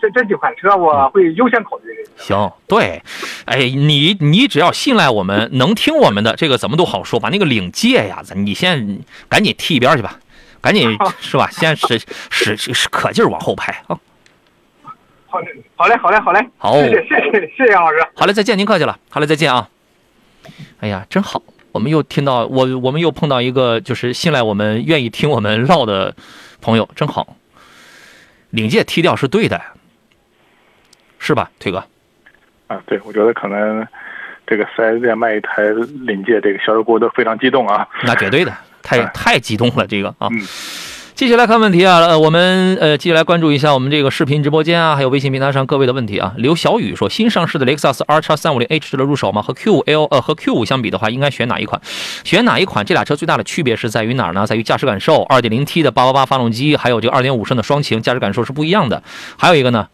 这这几款车，我会优先考虑。行，对，哎，你你只要信赖我们，能听我们的，这个怎么都好说。把那个领界呀，你先赶紧踢一边去吧，赶紧 是吧？先使使使可劲儿往后排啊！好嘞，好嘞，好嘞，好嘞。好谢谢谢谢谢谢杨老师。好嘞，再见，您客气了。好嘞，再见啊！哎呀，真好，我们又听到我我们又碰到一个就是信赖我们、愿意听我们唠的朋友，真好。领界踢掉是对的，是吧，腿哥？啊，对，我觉得可能这个四 S 店卖一台领界，这个销售顾问都非常激动啊。那绝对的，太哎太激动了，这个啊。嗯继续来看问题啊，呃，我们呃继续来关注一下我们这个视频直播间啊，还有微信平台上各位的问题啊。刘小雨说，新上市的雷克萨斯 R 叉三五零 H 值得入手吗？和 Q 5 L 呃和 Q 五相比的话，应该选哪一款？选哪一款？这俩车最大的区别是在于哪儿呢？在于驾驶感受，2.0T 的888发动机，还有这个2.5升的双擎，驾驶感受是不一样的。还有一个呢，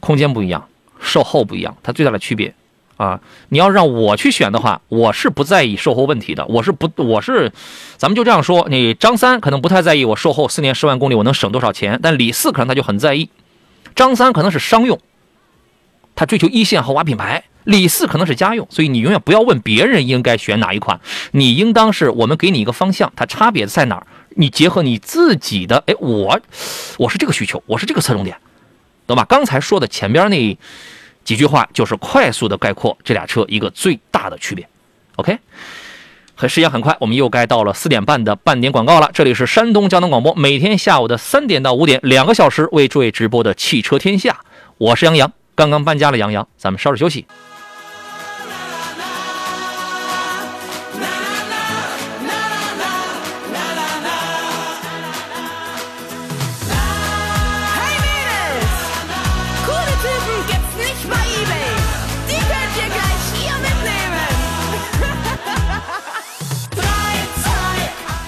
空间不一样，售后不一样，它最大的区别。啊，你要让我去选的话，我是不在意售后问题的。我是不，我是，咱们就这样说，你张三可能不太在意我售后四年十万公里我能省多少钱，但李四可能他就很在意。张三可能是商用，他追求一线豪华品牌；李四可能是家用，所以你永远不要问别人应该选哪一款，你应当是我们给你一个方向，它差别在哪儿？你结合你自己的，哎，我我是这个需求，我是这个侧重点，懂吧？刚才说的前边那。几句话就是快速的概括这俩车一个最大的区别。OK，很时间很快，我们又该到了四点半的半点广告了。这里是山东交通广播，每天下午的三点到五点，两个小时为诸位直播的汽车天下。我是杨洋，刚刚搬家了，杨洋，咱们稍事休息。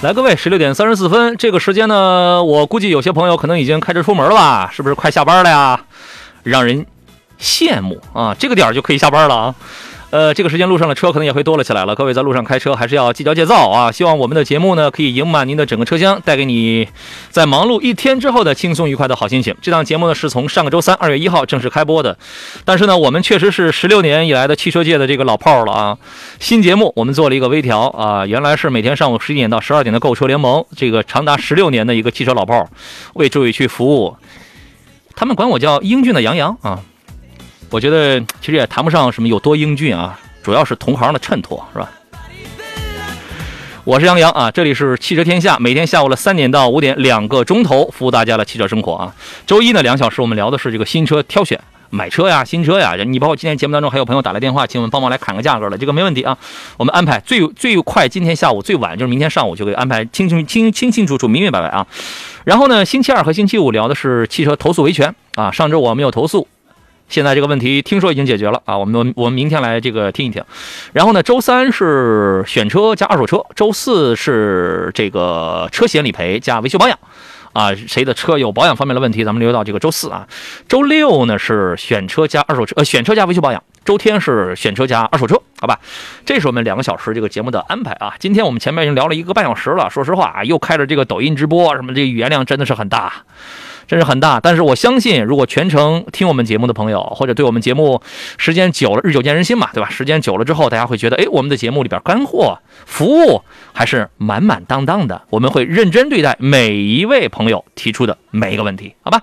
来，各位，十六点三十四分，这个时间呢，我估计有些朋友可能已经开车出门了吧？是不是快下班了呀？让人羡慕啊！这个点儿就可以下班了啊。呃，这个时间路上的车可能也会多了起来了。各位在路上开车还是要戒骄戒躁啊！希望我们的节目呢可以盈满您的整个车厢，带给你在忙碌一天之后的轻松愉快的好心情。这档节目呢是从上个周三二月一号正式开播的，但是呢，我们确实是十六年以来的汽车界的这个老炮儿了啊。新节目我们做了一个微调啊，原来是每天上午十一点到十二点的购车联盟，这个长达十六年的一个汽车老炮儿，为诸位去服务。他们管我叫英俊的杨洋啊。我觉得其实也谈不上什么有多英俊啊，主要是同行的衬托，是吧？我是杨洋啊，这里是汽车天下，每天下午的三点到五点，两个钟头服务大家的汽车生活啊。周一呢，两小时我们聊的是这个新车挑选、买车呀、新车呀。你包括今天节目当中还有朋友打来电话，请我们帮忙来砍个价格了，这个没问题啊。我们安排最最快，今天下午最晚就是明天上午就给安排清清清清清楚楚、明明白白啊。然后呢，星期二和星期五聊的是汽车投诉维权啊。上周我没有投诉。现在这个问题听说已经解决了啊，我们我们明天来这个听一听。然后呢，周三是选车加二手车，周四是这个车险理赔加维修保养。啊，谁的车有保养方面的问题，咱们留到这个周四啊。周六呢是选车加二手车，呃，选车加维修保养。周天是选车加二手车，好吧？这是我们两个小时这个节目的安排啊。今天我们前面已经聊了一个半小时了，说实话啊，又开着这个抖音直播，什么这个语言量真的是很大。真是很大，但是我相信，如果全程听我们节目的朋友，或者对我们节目时间久了，日久见人心嘛，对吧？时间久了之后，大家会觉得，哎，我们的节目里边干货、服务还是满满当当的。我们会认真对待每一位朋友提出的每一个问题，好吧？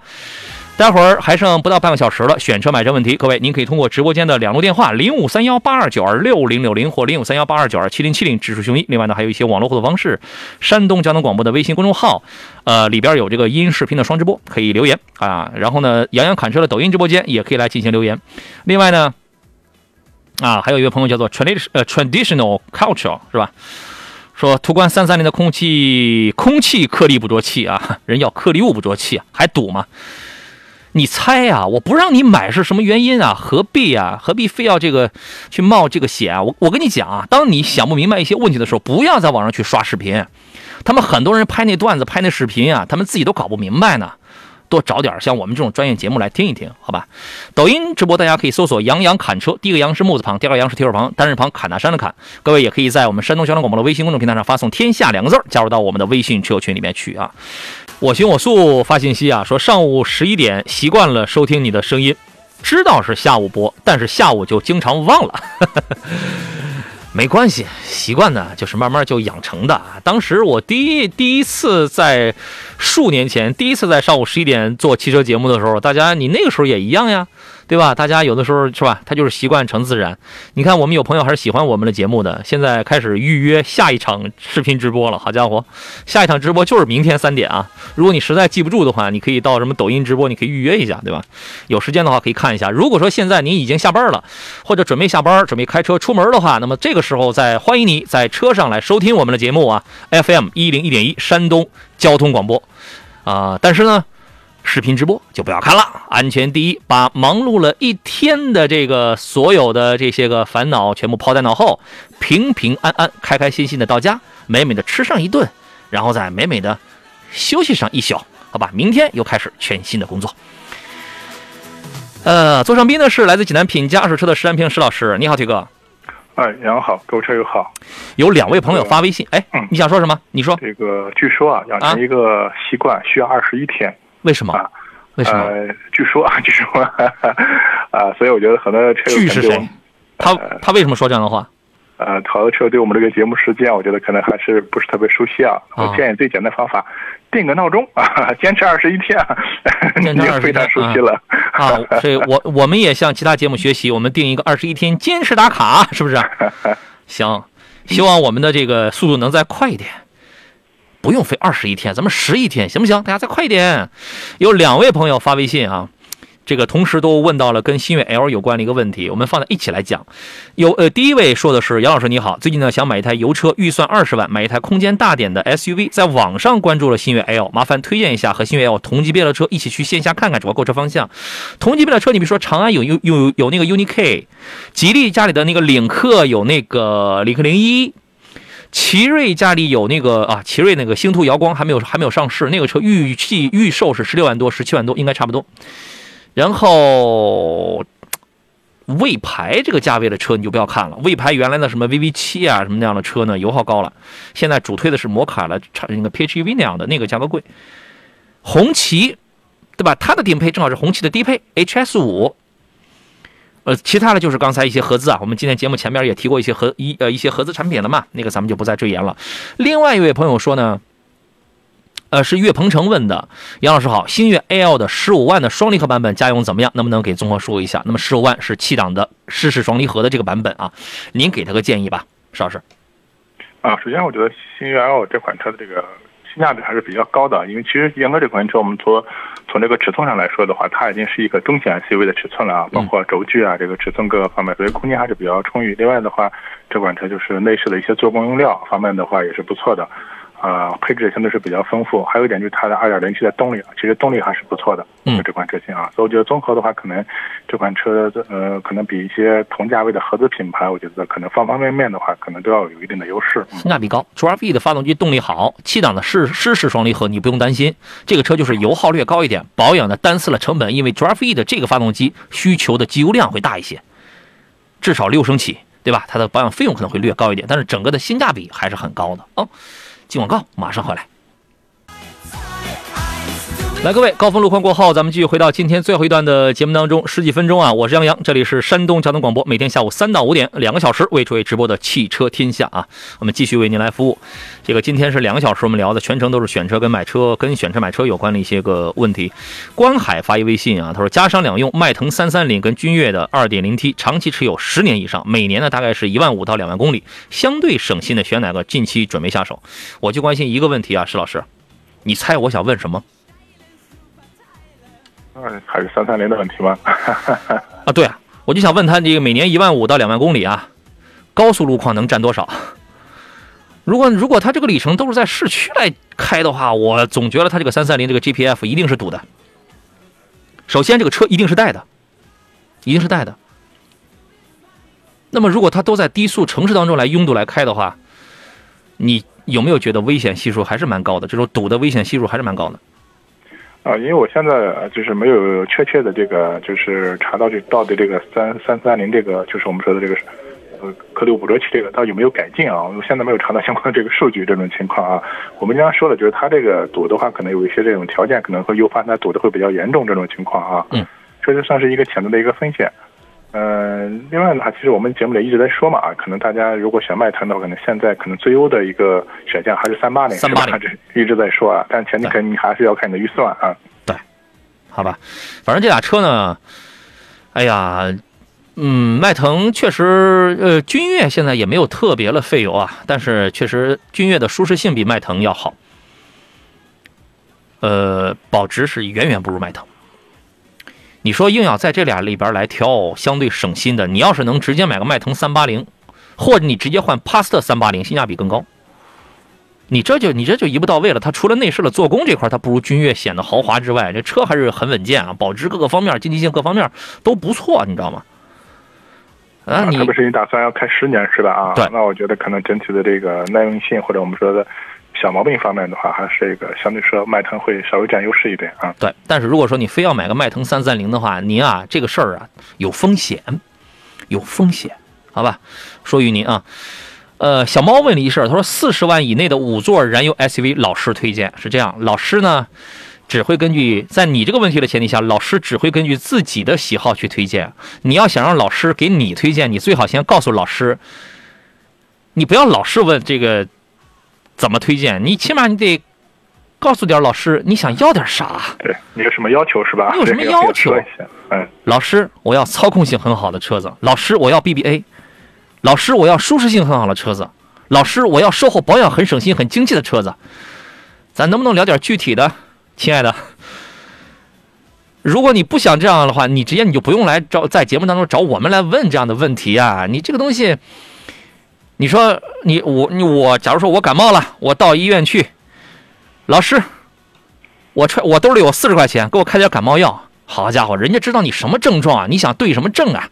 待会儿还剩不到半个小时了，选车买车问题，各位您可以通过直播间的两路电话零五三幺八二九二六零六零或零五三幺八二九二七零七零指数雄一。另外呢，还有一些网络互动方式，山东交通广播的微信公众号，呃，里边有这个音视频的双直播，可以留言啊。然后呢，杨洋侃车的抖音直播间也可以来进行留言。另外呢，啊，还有一位朋友叫做 tradition 呃 traditional culture 是吧？说途观三三零的空气空气颗粒捕捉器啊，人要颗粒物捕捉器啊，还堵吗？你猜呀、我不让你买是什么原因啊？何必啊？何必非要这个去冒这个险啊？我我跟你讲啊，当你想不明白一些问题的时候，不要在网上去刷视频。他们很多人拍那段子、拍那视频啊，他们自己都搞不明白呢。多找点像我们这种专业节目来听一听，好吧？抖音直播大家可以搜索“杨洋砍车”，第一个“杨”是木字旁，第二个“杨”是提手旁，单人旁砍大山的砍。各位也可以在我们山东交通广播的微信公众平台上发送“天下”两个字，加入到我们的微信车友群里面去啊。我行我素发信息啊，说上午十一点习惯了收听你的声音，知道是下午播，但是下午就经常忘了。没关系，习惯呢就是慢慢就养成的。当时我第一第一次在数年前，第一次在上午十一点做汽车节目的时候，大家你那个时候也一样呀，对吧？大家有的时候是吧，他就是习惯成自然。你看，我们有朋友还是喜欢我们的节目的，现在开始预约下一场视频直播了。好家伙，下一场直播就是明天三点啊！如果你实在记不住的话，你可以到什么抖音直播，你可以预约一下，对吧？有时间的话可以看一下。如果说现在您已经下班了，或者准备下班、准备开车出门的话，那么这个时候再欢迎你在车上来收听我们的节目啊，FM 一零一点一山东交通广播啊、但是呢。视频直播就不要看了，安全第一，把忙碌了一天的这个所有的这些个烦恼全部抛在脑后，平平安安、开开心心的到家，美美的吃上一顿，然后再美美的休息上一宿，好吧？明天又开始全新的工作。呃，座上宾呢是来自济南品家二手车的石安平石老师，你好，铁哥。哎，杨好，各位车友好。有两位朋友发微信，哎，嗯你想说什么？你说这个据说啊，养成一个习惯需要二十一天。为什么啊？为什么？呃，据说啊，据说啊，所以我觉得很多车友据是谁？他他为什么说这样的话？呃，好多车友对我们这个节目时间，我觉得可能还是不是特别熟悉啊。啊我建议最简单的方法，定个闹钟啊，坚持二十一天啊，你 坚持21就非常熟悉了。啊，所以我我们也向其他节目学习，我们定一个二十一天坚持打卡，是不是？行，希望我们的这个速度能再快一点，不用费二十一天，咱们十一天行不行？大家再快一点。有两位朋友发微信啊，这个同时都问到了跟新月 L 有关的一个问题，我们放在一起来讲。有呃，第一位说的是杨老师你好，最近呢想买一台油车，预算二十万，买一台空间大点的 SUV，在网上关注了新月 L，麻烦推荐一下和新月 L 同级别的车，一起去线下看看主要购车方向。同级别的车，你比如说长安有有有有那个 UNI K，吉利家里的那个领克有那个领克零一。奇瑞家里有那个啊，奇瑞那个星途瑶光还没有还没有上市，那个车预计预售是十六万多、十七万多，应该差不多。然后魏牌这个价位的车你就不要看了，魏牌原来的什么 VV 七啊什么那样的车呢，油耗高了，现在主推的是摩卡了，差那个 PHEV 那样的，那个价格贵。红旗，对吧？它的顶配正好是红旗的低配 HS 五。呃，其他的就是刚才一些合资啊，我们今天节目前面也提过一些合一呃一些合资产品了嘛，那个咱们就不再赘言了。另外一位朋友说呢，呃，是岳鹏程问的，杨老师好，星越 L 的十五万的双离合版本家用怎么样？能不能给综合说一下？那么十五万是七档的湿式双离合的这个版本啊，您给他个建议吧，石老师。啊，首先我觉得星越 L 这款车的这个性价比还是比较高的，因为其实严格这款车，我们从从这个尺寸上来说的话，它已经是一个中型 SUV 的尺寸了啊，包括轴距啊，这个尺寸各个方面，所以空间还是比较充裕。另外的话，这款车就是内饰的一些做工用料方面的话也是不错的。啊、配置相对是比较丰富，还有一点就是它的二点零 T 的动力啊，其实动力还是不错的。嗯这款车型啊，所以我觉得综合的话，可能这款车呃，可能比一些同价位的合资品牌，我觉得可能方方面面的话，可能都要有一定的优势。嗯性价比高，2V 的发动机动力好，七档的湿湿式双离合你不用担心，这个车就是油耗略高一点，保养的单次的成本，因为 2V 的这个发动机需求的机油量会大一些，至少六升起，对吧？它的保养费用可能会略高一点，但是整个的性价比还是很高的哦。进广告，马上回来。来，各位，高峰路况过后，咱们继续回到今天最后一段的节目当中，十几分钟啊，我是杨洋，这里是山东交通广播，每天下午三到五点，两个小时为诸位直播的汽车天下啊，我们继续为您来服务。这个今天是两个小时，我们聊的全程都是选车跟买车、跟选车买车有关的一些个问题。关海发一微信啊，他说加商两用，迈腾三三零跟君越的二点零 T，长期持有十年以上，每年呢大概是一万五到两万公里，相对省心的选哪个？近期准备下手。我就关心一个问题啊，石老师，你猜我想问什么？还是三三零的问题吗？啊，对啊，我就想问他这个每年一万五到两万公里啊，高速路况能占多少？如果如果他这个里程都是在市区来开的话，我总觉得他这个三三零这个 GPF 一定是堵的。首先，这个车一定是带的，一定是带的。那么，如果他都在低速城市当中来拥堵来开的话，你有没有觉得危险系数还是蛮高的？这种堵的危险系数还是蛮高的。啊，因为我现在呃就是没有确切的这个，就是查到这到底这个三三三零这个，就是我们说的这个呃颗粒捕捉器这个到底有没有改进啊？我现在没有查到相关的这个数据这种情况啊。我们经常说了就是它这个堵的话，可能有一些这种条件可能会诱发它堵的会比较严重这种情况啊。嗯，这就算是一个潜在的一个风险。嗯、另外的话，其实我们节目里一直在说嘛，啊，可能大家如果选迈腾的话，可能现在可能最优的一个选项还是三八零，380这一直在说啊，但前提肯定还是要看你的预算啊。对好吧，反正这俩车呢，哎呀，嗯，迈腾确实，呃，君越现在也没有特别的费油啊，但是确实君越的舒适性比迈腾要好，呃，保值是远远不如迈腾。你说硬要在这俩里边来挑相对省心的，你要是能直接买个迈腾三八零，或者你直接换帕萨特三八零，性价比更高。你这就你这就一步到位了。它除了内饰的做工这块，它不如君越显得豪华之外，这车还是很稳健啊，保值各个方面、经济性各方面都不错，你知道吗？啊，你特别是你打算要开十年是吧？啊，对那我觉得可能整体的这个耐用性或者我们说的小毛病方面的话，还是这个相对说迈腾会稍微占优势一点啊。对，但是如果说你非要买个迈腾三三零的话，您啊这个事儿啊有风险，有风险，好吧？说于您啊，呃，小猫问了一事儿，他说四十万以内的五座燃油 SUV，老师推荐是这样，老师呢只会根据在你这个问题的前提下，老师只会根据自己的喜好去推荐。你要想让老师给你推荐，你最好先告诉老师，你不要老是问这个怎么推荐，你起码你得告诉点老师你想要点啥。对你有什么要求是吧？你有什么要要求嗯，老师，我要操控性很好的车子。老师，我要 BBA。老师，我要舒适性很好的车子。老师，我要售后保养很省心、很经济的车子。咱能不能聊点具体的，亲爱的？如果你不想这样的话，你直接你就不用来找在节目当中找我们来问这样的问题啊！你这个东西，你说你我你我，假如说我感冒了，我到医院去，老师，我揣我兜里有四十块钱，给我开点感冒药。好家伙，人家知道你什么症状啊？你想对什么症啊？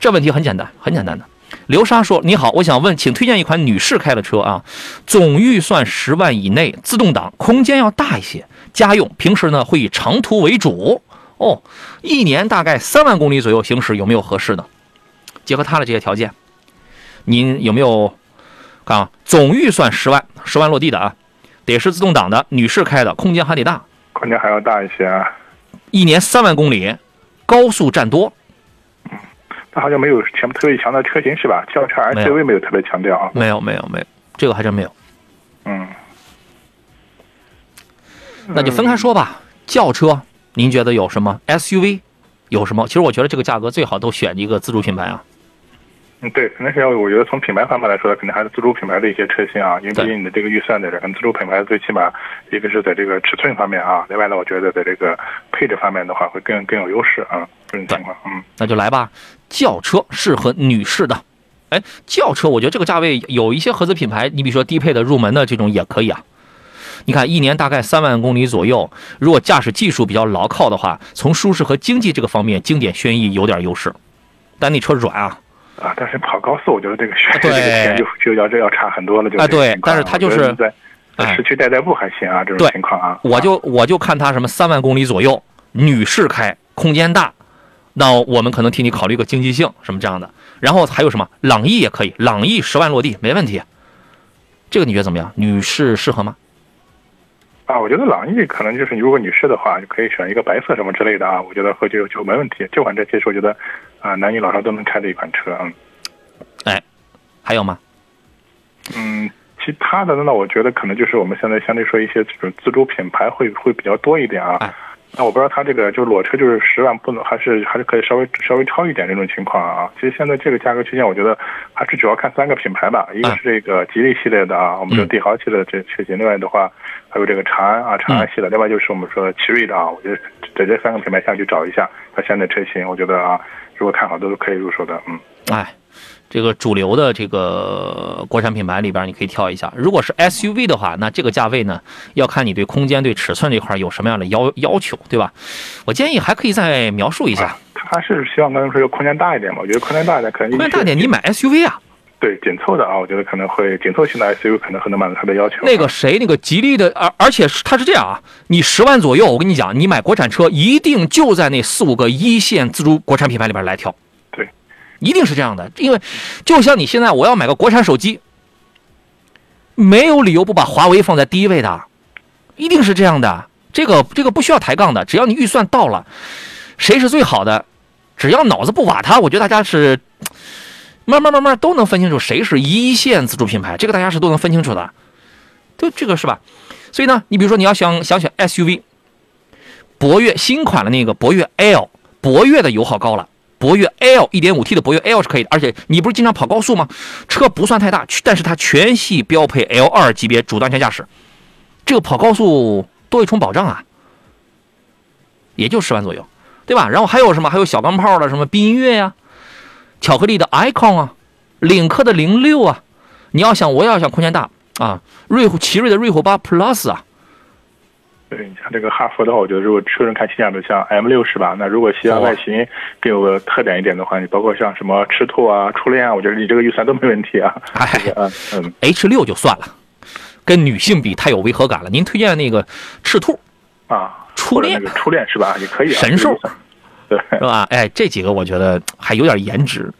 这问题很简单，很简单的。刘莎说：“你好，我想问，请推荐一款女士开的车啊，总预算十万以内，自动挡，空间要大一些，家用，平时呢会以长途为主。哦，一年大概三万公里左右行驶，有没有合适的？结合她的这些条件，您有没有看啊？总预算十万，十万落地的啊，得是自动挡的，女士开的，空间还得大，空间还要大一些啊。一年三万公里，高速占多。”它好像没有前特别强的车型是吧？轿车 SUV 没有特别强调啊。没有没有没有，这个还真没有。嗯，那就分开说吧。轿车，您觉得有什么？SUV 有什么？其实我觉得这个价格最好都选一个自主品牌啊。嗯，对，肯定是要。我觉得从品牌方面来说，肯定还是自主品牌的一些车型啊，因为毕竟你的这个预算在这，可能自主品牌最起码一个是在这个尺寸方面啊，另外呢，我觉得在这个配置方面的话会更更有优势啊，这种情况，嗯。那就来吧。轿车适合女士的，哎，轿车我觉得这个价位有一些合资品牌，你比如说低配的、入门的这种也可以啊。你看，一年大概三万公里左右，如果驾驶技术比较牢靠的话，从舒适和经济这个方面，经典轩逸有点优势。但那车软啊，啊，但是跑高速，我觉得这个选对这个钱就就要这要差很多了，就啊对但是它就是在市区代代步还行啊，这种情况啊，我就我就看它什么三万公里左右，女士开，空间大，那我们可能替你考虑个经济性什么这样的。然后还有什么朗逸也可以，朗逸十万落地没问题。这个你觉得怎么样？女士适合吗？啊，我觉得朗逸可能就是如果女士的话，就可以选一个白色什么之类的啊，我觉得会就就没问题。这款车其实我觉得啊，男女老少都能开的一款车，嗯还有吗？嗯。其他的呢，那我觉得可能就是我们现在相对说一些这种自主品牌会会比较多一点啊。哎那我不知道它这个就是裸车就是十万不能还是还是可以稍微稍微超一点这种情况啊。其实现在这个价格区间，我觉得还是主要看三个品牌吧，一个哎是这个吉利系列的啊，我们说嗯帝豪系列的这车型，另外的话还有这个长安啊长安系的，另外就是我们说奇瑞的啊，我觉得在这三个品牌下去找一下它现在车型，我觉得啊，如果看好都是可以入手的，嗯。哎，这个主流的这个国产品牌里边，你可以挑一下。如果是 SUV 的话，那这个价位呢，要看你对空间、对尺寸这块有什么样的要要求，对吧？我建议还可以再描述一下，他是希望刚才说空间大一点嘛？我觉得空间大一点可能空间大点，你买 SUV 啊。对紧凑的啊，我觉得可能会紧凑型的 SUV 可能很能满足他的要求。那个谁，那个吉利的，而而且是它是这样啊，你十万左右，我跟你讲，你买国产车一定就在那四五个一线自主国产品牌里边来挑，对，一定是这样的，因为就像你现在我要买个国产手机，没有理由不把华为放在第一位的，一定是这样的，这个这个不需要抬杠的，只要你预算到了，谁是最好的，只要脑子不瓦塌，我觉得大家是慢慢慢慢都能分清楚谁是一线自主品牌，这个大家是都能分清楚的。就这个是吧？所以呢，你比如说你要想想选 SUV，博越新款的那个博越 L 博越的油耗高了。博越 L 1.5T 的博越 L 是可以的，而且你不是经常跑高速吗？车不算太大，但是它全系标配 L2 级别主动安全驾驶，这个跑高速多一重保障啊，也就十万左右，对吧？然后还有什么？还有小钢炮的什么缤越呀、巧克力的 icon 啊、领克的零六啊，你要想我要想空间大啊，瑞虎奇瑞的瑞虎八 Plus 啊，对你像这个哈弗的话，我觉得如果车人看性价比，像 M 六是吧？那如果西安外形更有个特点一点的话，你包括像什么赤兔啊、初恋啊，我觉得你这个预算都没问题啊。哎嗯嗯 H 六就算了，跟女性比太有违和感了。您推荐那个赤兔啊，初恋初恋是吧？也可以啊。神兽对，是吧？哎，这几个我觉得还有点颜值，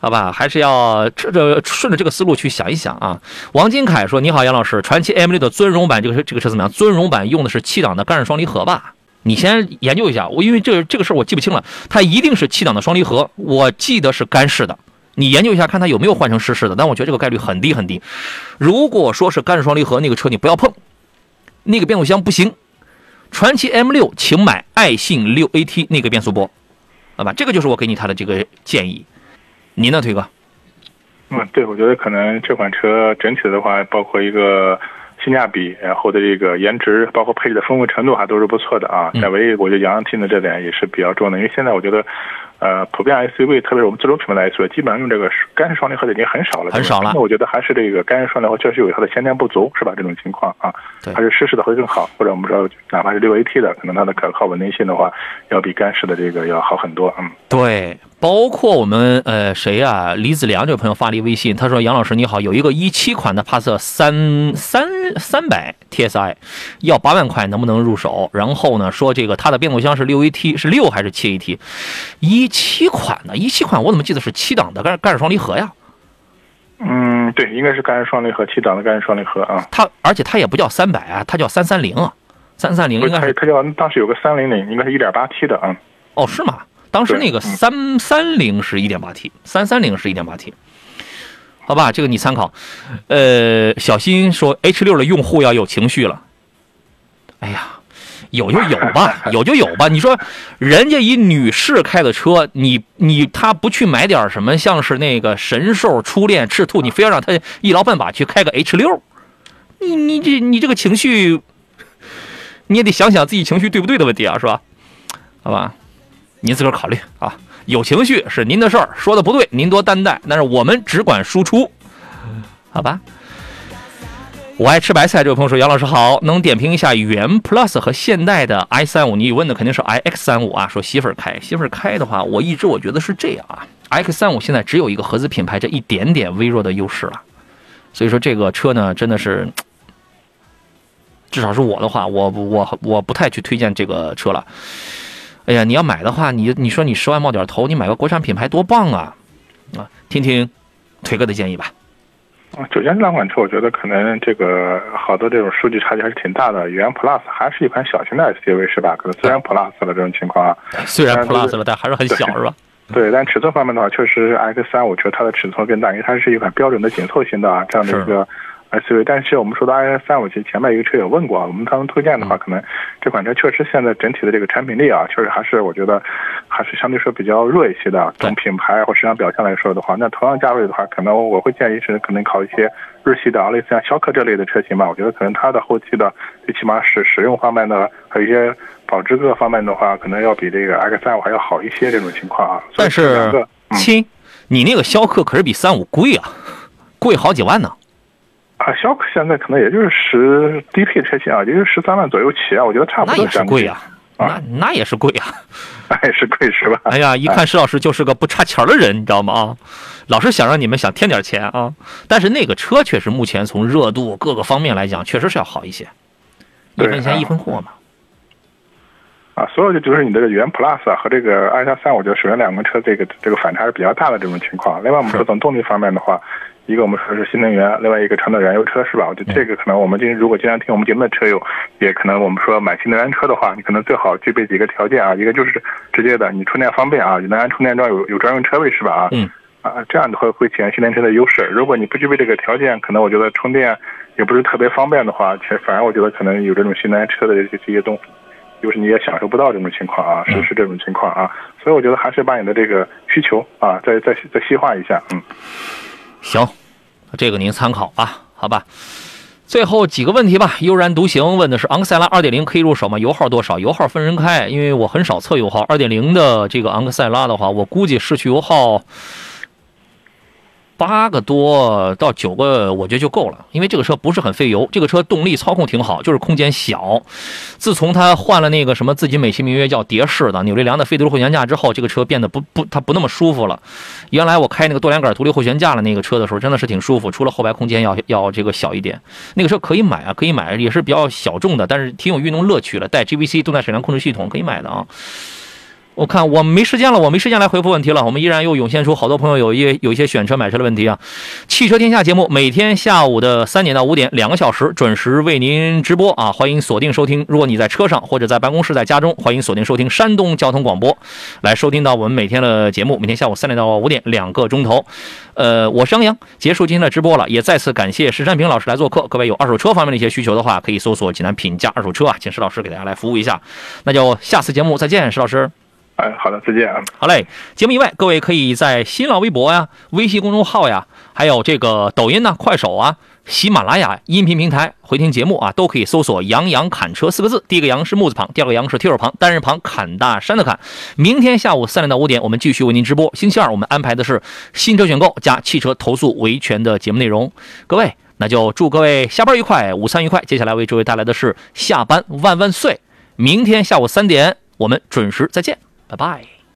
好吧？还是要这这顺着这个思路去想一想啊。王金凯说：“你好，杨老师，传祺 M 六的尊荣版这个车这个车怎么样？尊荣版用的是七档的干式双离合吧？你先研究一下，我因为这这个事儿我记不清了，它一定是七档的双离合，我记得是干式的。你研究一下，看它有没有换成湿式的，但我觉得这个概率很低很低。如果说是干式双离合，那个车你不要碰，那个变速箱不行。传祺 M 六，请买爱信六 AT 那个变速波，好吧？这个就是我给你他的这个建议。您呢，推哥？嗯，对，我觉得可能这款车整体的话，包括一个性价比，然后的这个颜值，包括配置的丰富程度，还都是不错的啊。嗯但唯一我觉得杨洋听的这点也是比较重的，因为现在我觉得，呃，普遍 SUV，特别是我们自主品牌来说，基本上用这个干式双离合的已经很少了，很少了那我觉得还是这个干式双离合确实有它的先天不足，是吧？这种情况啊，对还是湿式的会更好，或者我们说哪怕是六 AT 的，可能它的可靠稳定性的话，要比干式的这个要好很多，嗯。对，包括我们呃谁呀、李子良这位朋友发了一微信，他说：“杨老师你好，有一个一七款的帕萨三三三百 TSI，要八万块，能不能入手？然后呢，说这个它的变速箱是六 AT，是六还是七 AT？一七款的，一七款我怎么记得是七档的干干式双离合呀？嗯，对，应该是干式双离合，七档的干式双离合啊。它而且它也不叫三百啊，它叫三三零啊，三三零应该是它它叫当时有个三零零，应该是一点八 T 的啊。哦，是吗？当时那个三三零是一点八 T，三三零是一点八 T，好吧，这个你参考。呃，小新说 H 六的用户要有情绪了。哎呀，有就有吧，有就有吧。你说人家一女士开的车，你你他不去买点什么，像是那个神兽、初恋、赤兔，你非要让他一劳半把去开个 H 六，你你这你这个情绪，你也得想想自己情绪对不对的问题啊，是吧？好吧。您自个儿考虑啊，有情绪是您的事儿，说的不对您多担待，但是我们只管输出，好吧？我爱吃白菜这位朋友说：“杨老师好，能点评一下元 Plus 和现代的 i 三五？你问的肯定是 iX 三五啊。说媳妇儿开，媳妇儿开的话，我一直我觉得是这样啊 x 三五现在只有一个合资品牌这一点点微弱的优势了，所以说这个车呢，真的是，至少是我的话，我我我不太去推荐这个车了。哎呀，你要买的话，你你说你十万冒点头，你买个国产品牌多棒啊！啊，听听腿哥的建议吧。啊，首先这两款车，我觉得可能这个好多这种数据差距还是挺大的。元 Plus 还是一款小型的 SUV 是吧？可能虽然 Plus 了这种情况啊，虽然 Plus 了，但还是很小，是吧？对，但尺寸方面的话，确实 X 三五车它的尺寸更大，因为它是一款标准的紧凑型的啊这样的一个 SUV。但是我们说到 X 三五，其实前面一个车友问过啊，我们刚刚推荐的话，可能这款车确实现在整体的这个产品力啊，确实还是我觉得还是相对说比较弱一些的。从品牌或市场表现来说的话，那同样价位的话，可能我会建议是可能考一些日系的啊，类似像逍客这类的车型吧。我觉得可能它的后期的最起码使使用方面的，还有一些保值各方面的话，可能要比这个 X 三五还要好一些这种情况啊。所以但是亲，你那个逍客可是比三五贵啊，贵好几万呢。啊，逍客现在可能也就是十低配车型啊，也就是十三万左右起啊，我觉得差不那也是多这样贵啊，那啊那也是贵啊。那也是贵是吧？哎呀，一看石老师就是个不差钱儿的人，你知道吗？啊，老是想让你们想添点钱啊。但是那个车确实目前从热度各个方面来讲，确实是要好一些，一分钱一分货嘛。啊，所有的就是你这个元 Plus 啊和这个 i 加三，我觉得首先两个车这个这个反差是比较大的这种情况。另外我们说从动力方面的话，一个我们说是新能源，另外一个传统燃油车是吧？我觉得这个可能我们今如果经常听我们节目的车友，也可能我们说买新能源车的话，你可能最好具备几个条件啊，一个就是直接的你充电方便啊，有能源充电桩有有专用车位是吧？啊，嗯。啊，这样的话会体现新能源车的优势。如果你不具备这个条件，可能我觉得充电也不是特别方便的话，其实反而我觉得可能有这种新能源车的这这些东就是你也享受不到这种情况啊，是是这种情况啊。所以我觉得还是把你的这个需求啊，再再再细化一下，嗯。行，这个您参考吧，好吧。最后几个问题吧。悠然独行问的是昂克赛拉2.0可以入手吗？油耗多少？油耗分人开，因为我很少测油耗。2.0的这个昂克赛拉的话，我估计市区油耗。八个多到九个，我觉得就够了，因为这个车不是很费油，这个车动力操控挺好，就是空间小。自从它换了那个什么自己美其名曰叫蝶式的扭力梁的非独立后悬架之后，这个车变得不不它不那么舒服了。原来我开那个多连杆独立后悬架的那个车的时候，真的是挺舒服，除了后排空间要要这个小一点。那个车可以买啊，可以买，也是比较小众的，但是挺有运动乐趣的，带 GVC 动态水量控制系统可以买的啊。我看我没时间了，我没时间来回复问题了。我们依然又涌现出好多朋友有一有一些选车买车的问题啊。汽车天下节目每天下午的三点到五点，两个小时准时为您直播啊，欢迎锁定收听。如果你在车上或者在办公室、在家中，欢迎锁定收听山东交通广播，来收听到我们每天的节目。每天下午三点到五点，两个钟头。呃，我是杨洋，结束今天的直播了，也再次感谢石山平老师来做客。各位有二手车方面的一些需求的话，可以搜索济南品价二手车啊，请石老师给大家来服务一下。那就下次节目再见，石老师。哎，好的，再见啊！好嘞，节目以外，各位可以在新浪微博呀、微信公众号呀，还有这个抖音呢、快手啊、喜马拉雅音频平台回听节目啊，都可以搜索“杨洋砍车”四个字。第一个“杨”是木字旁，第二个“杨”是提手旁，单人旁，砍大山的砍。明天下午三点到五点，我们继续为您直播。星期二我们安排的是新车选购加汽车投诉维权的节目内容。各位，那就祝各位下班愉快，午餐愉快。接下来为诸位带来的是下班万万岁。明天下午三点，我们准时再见。拜拜。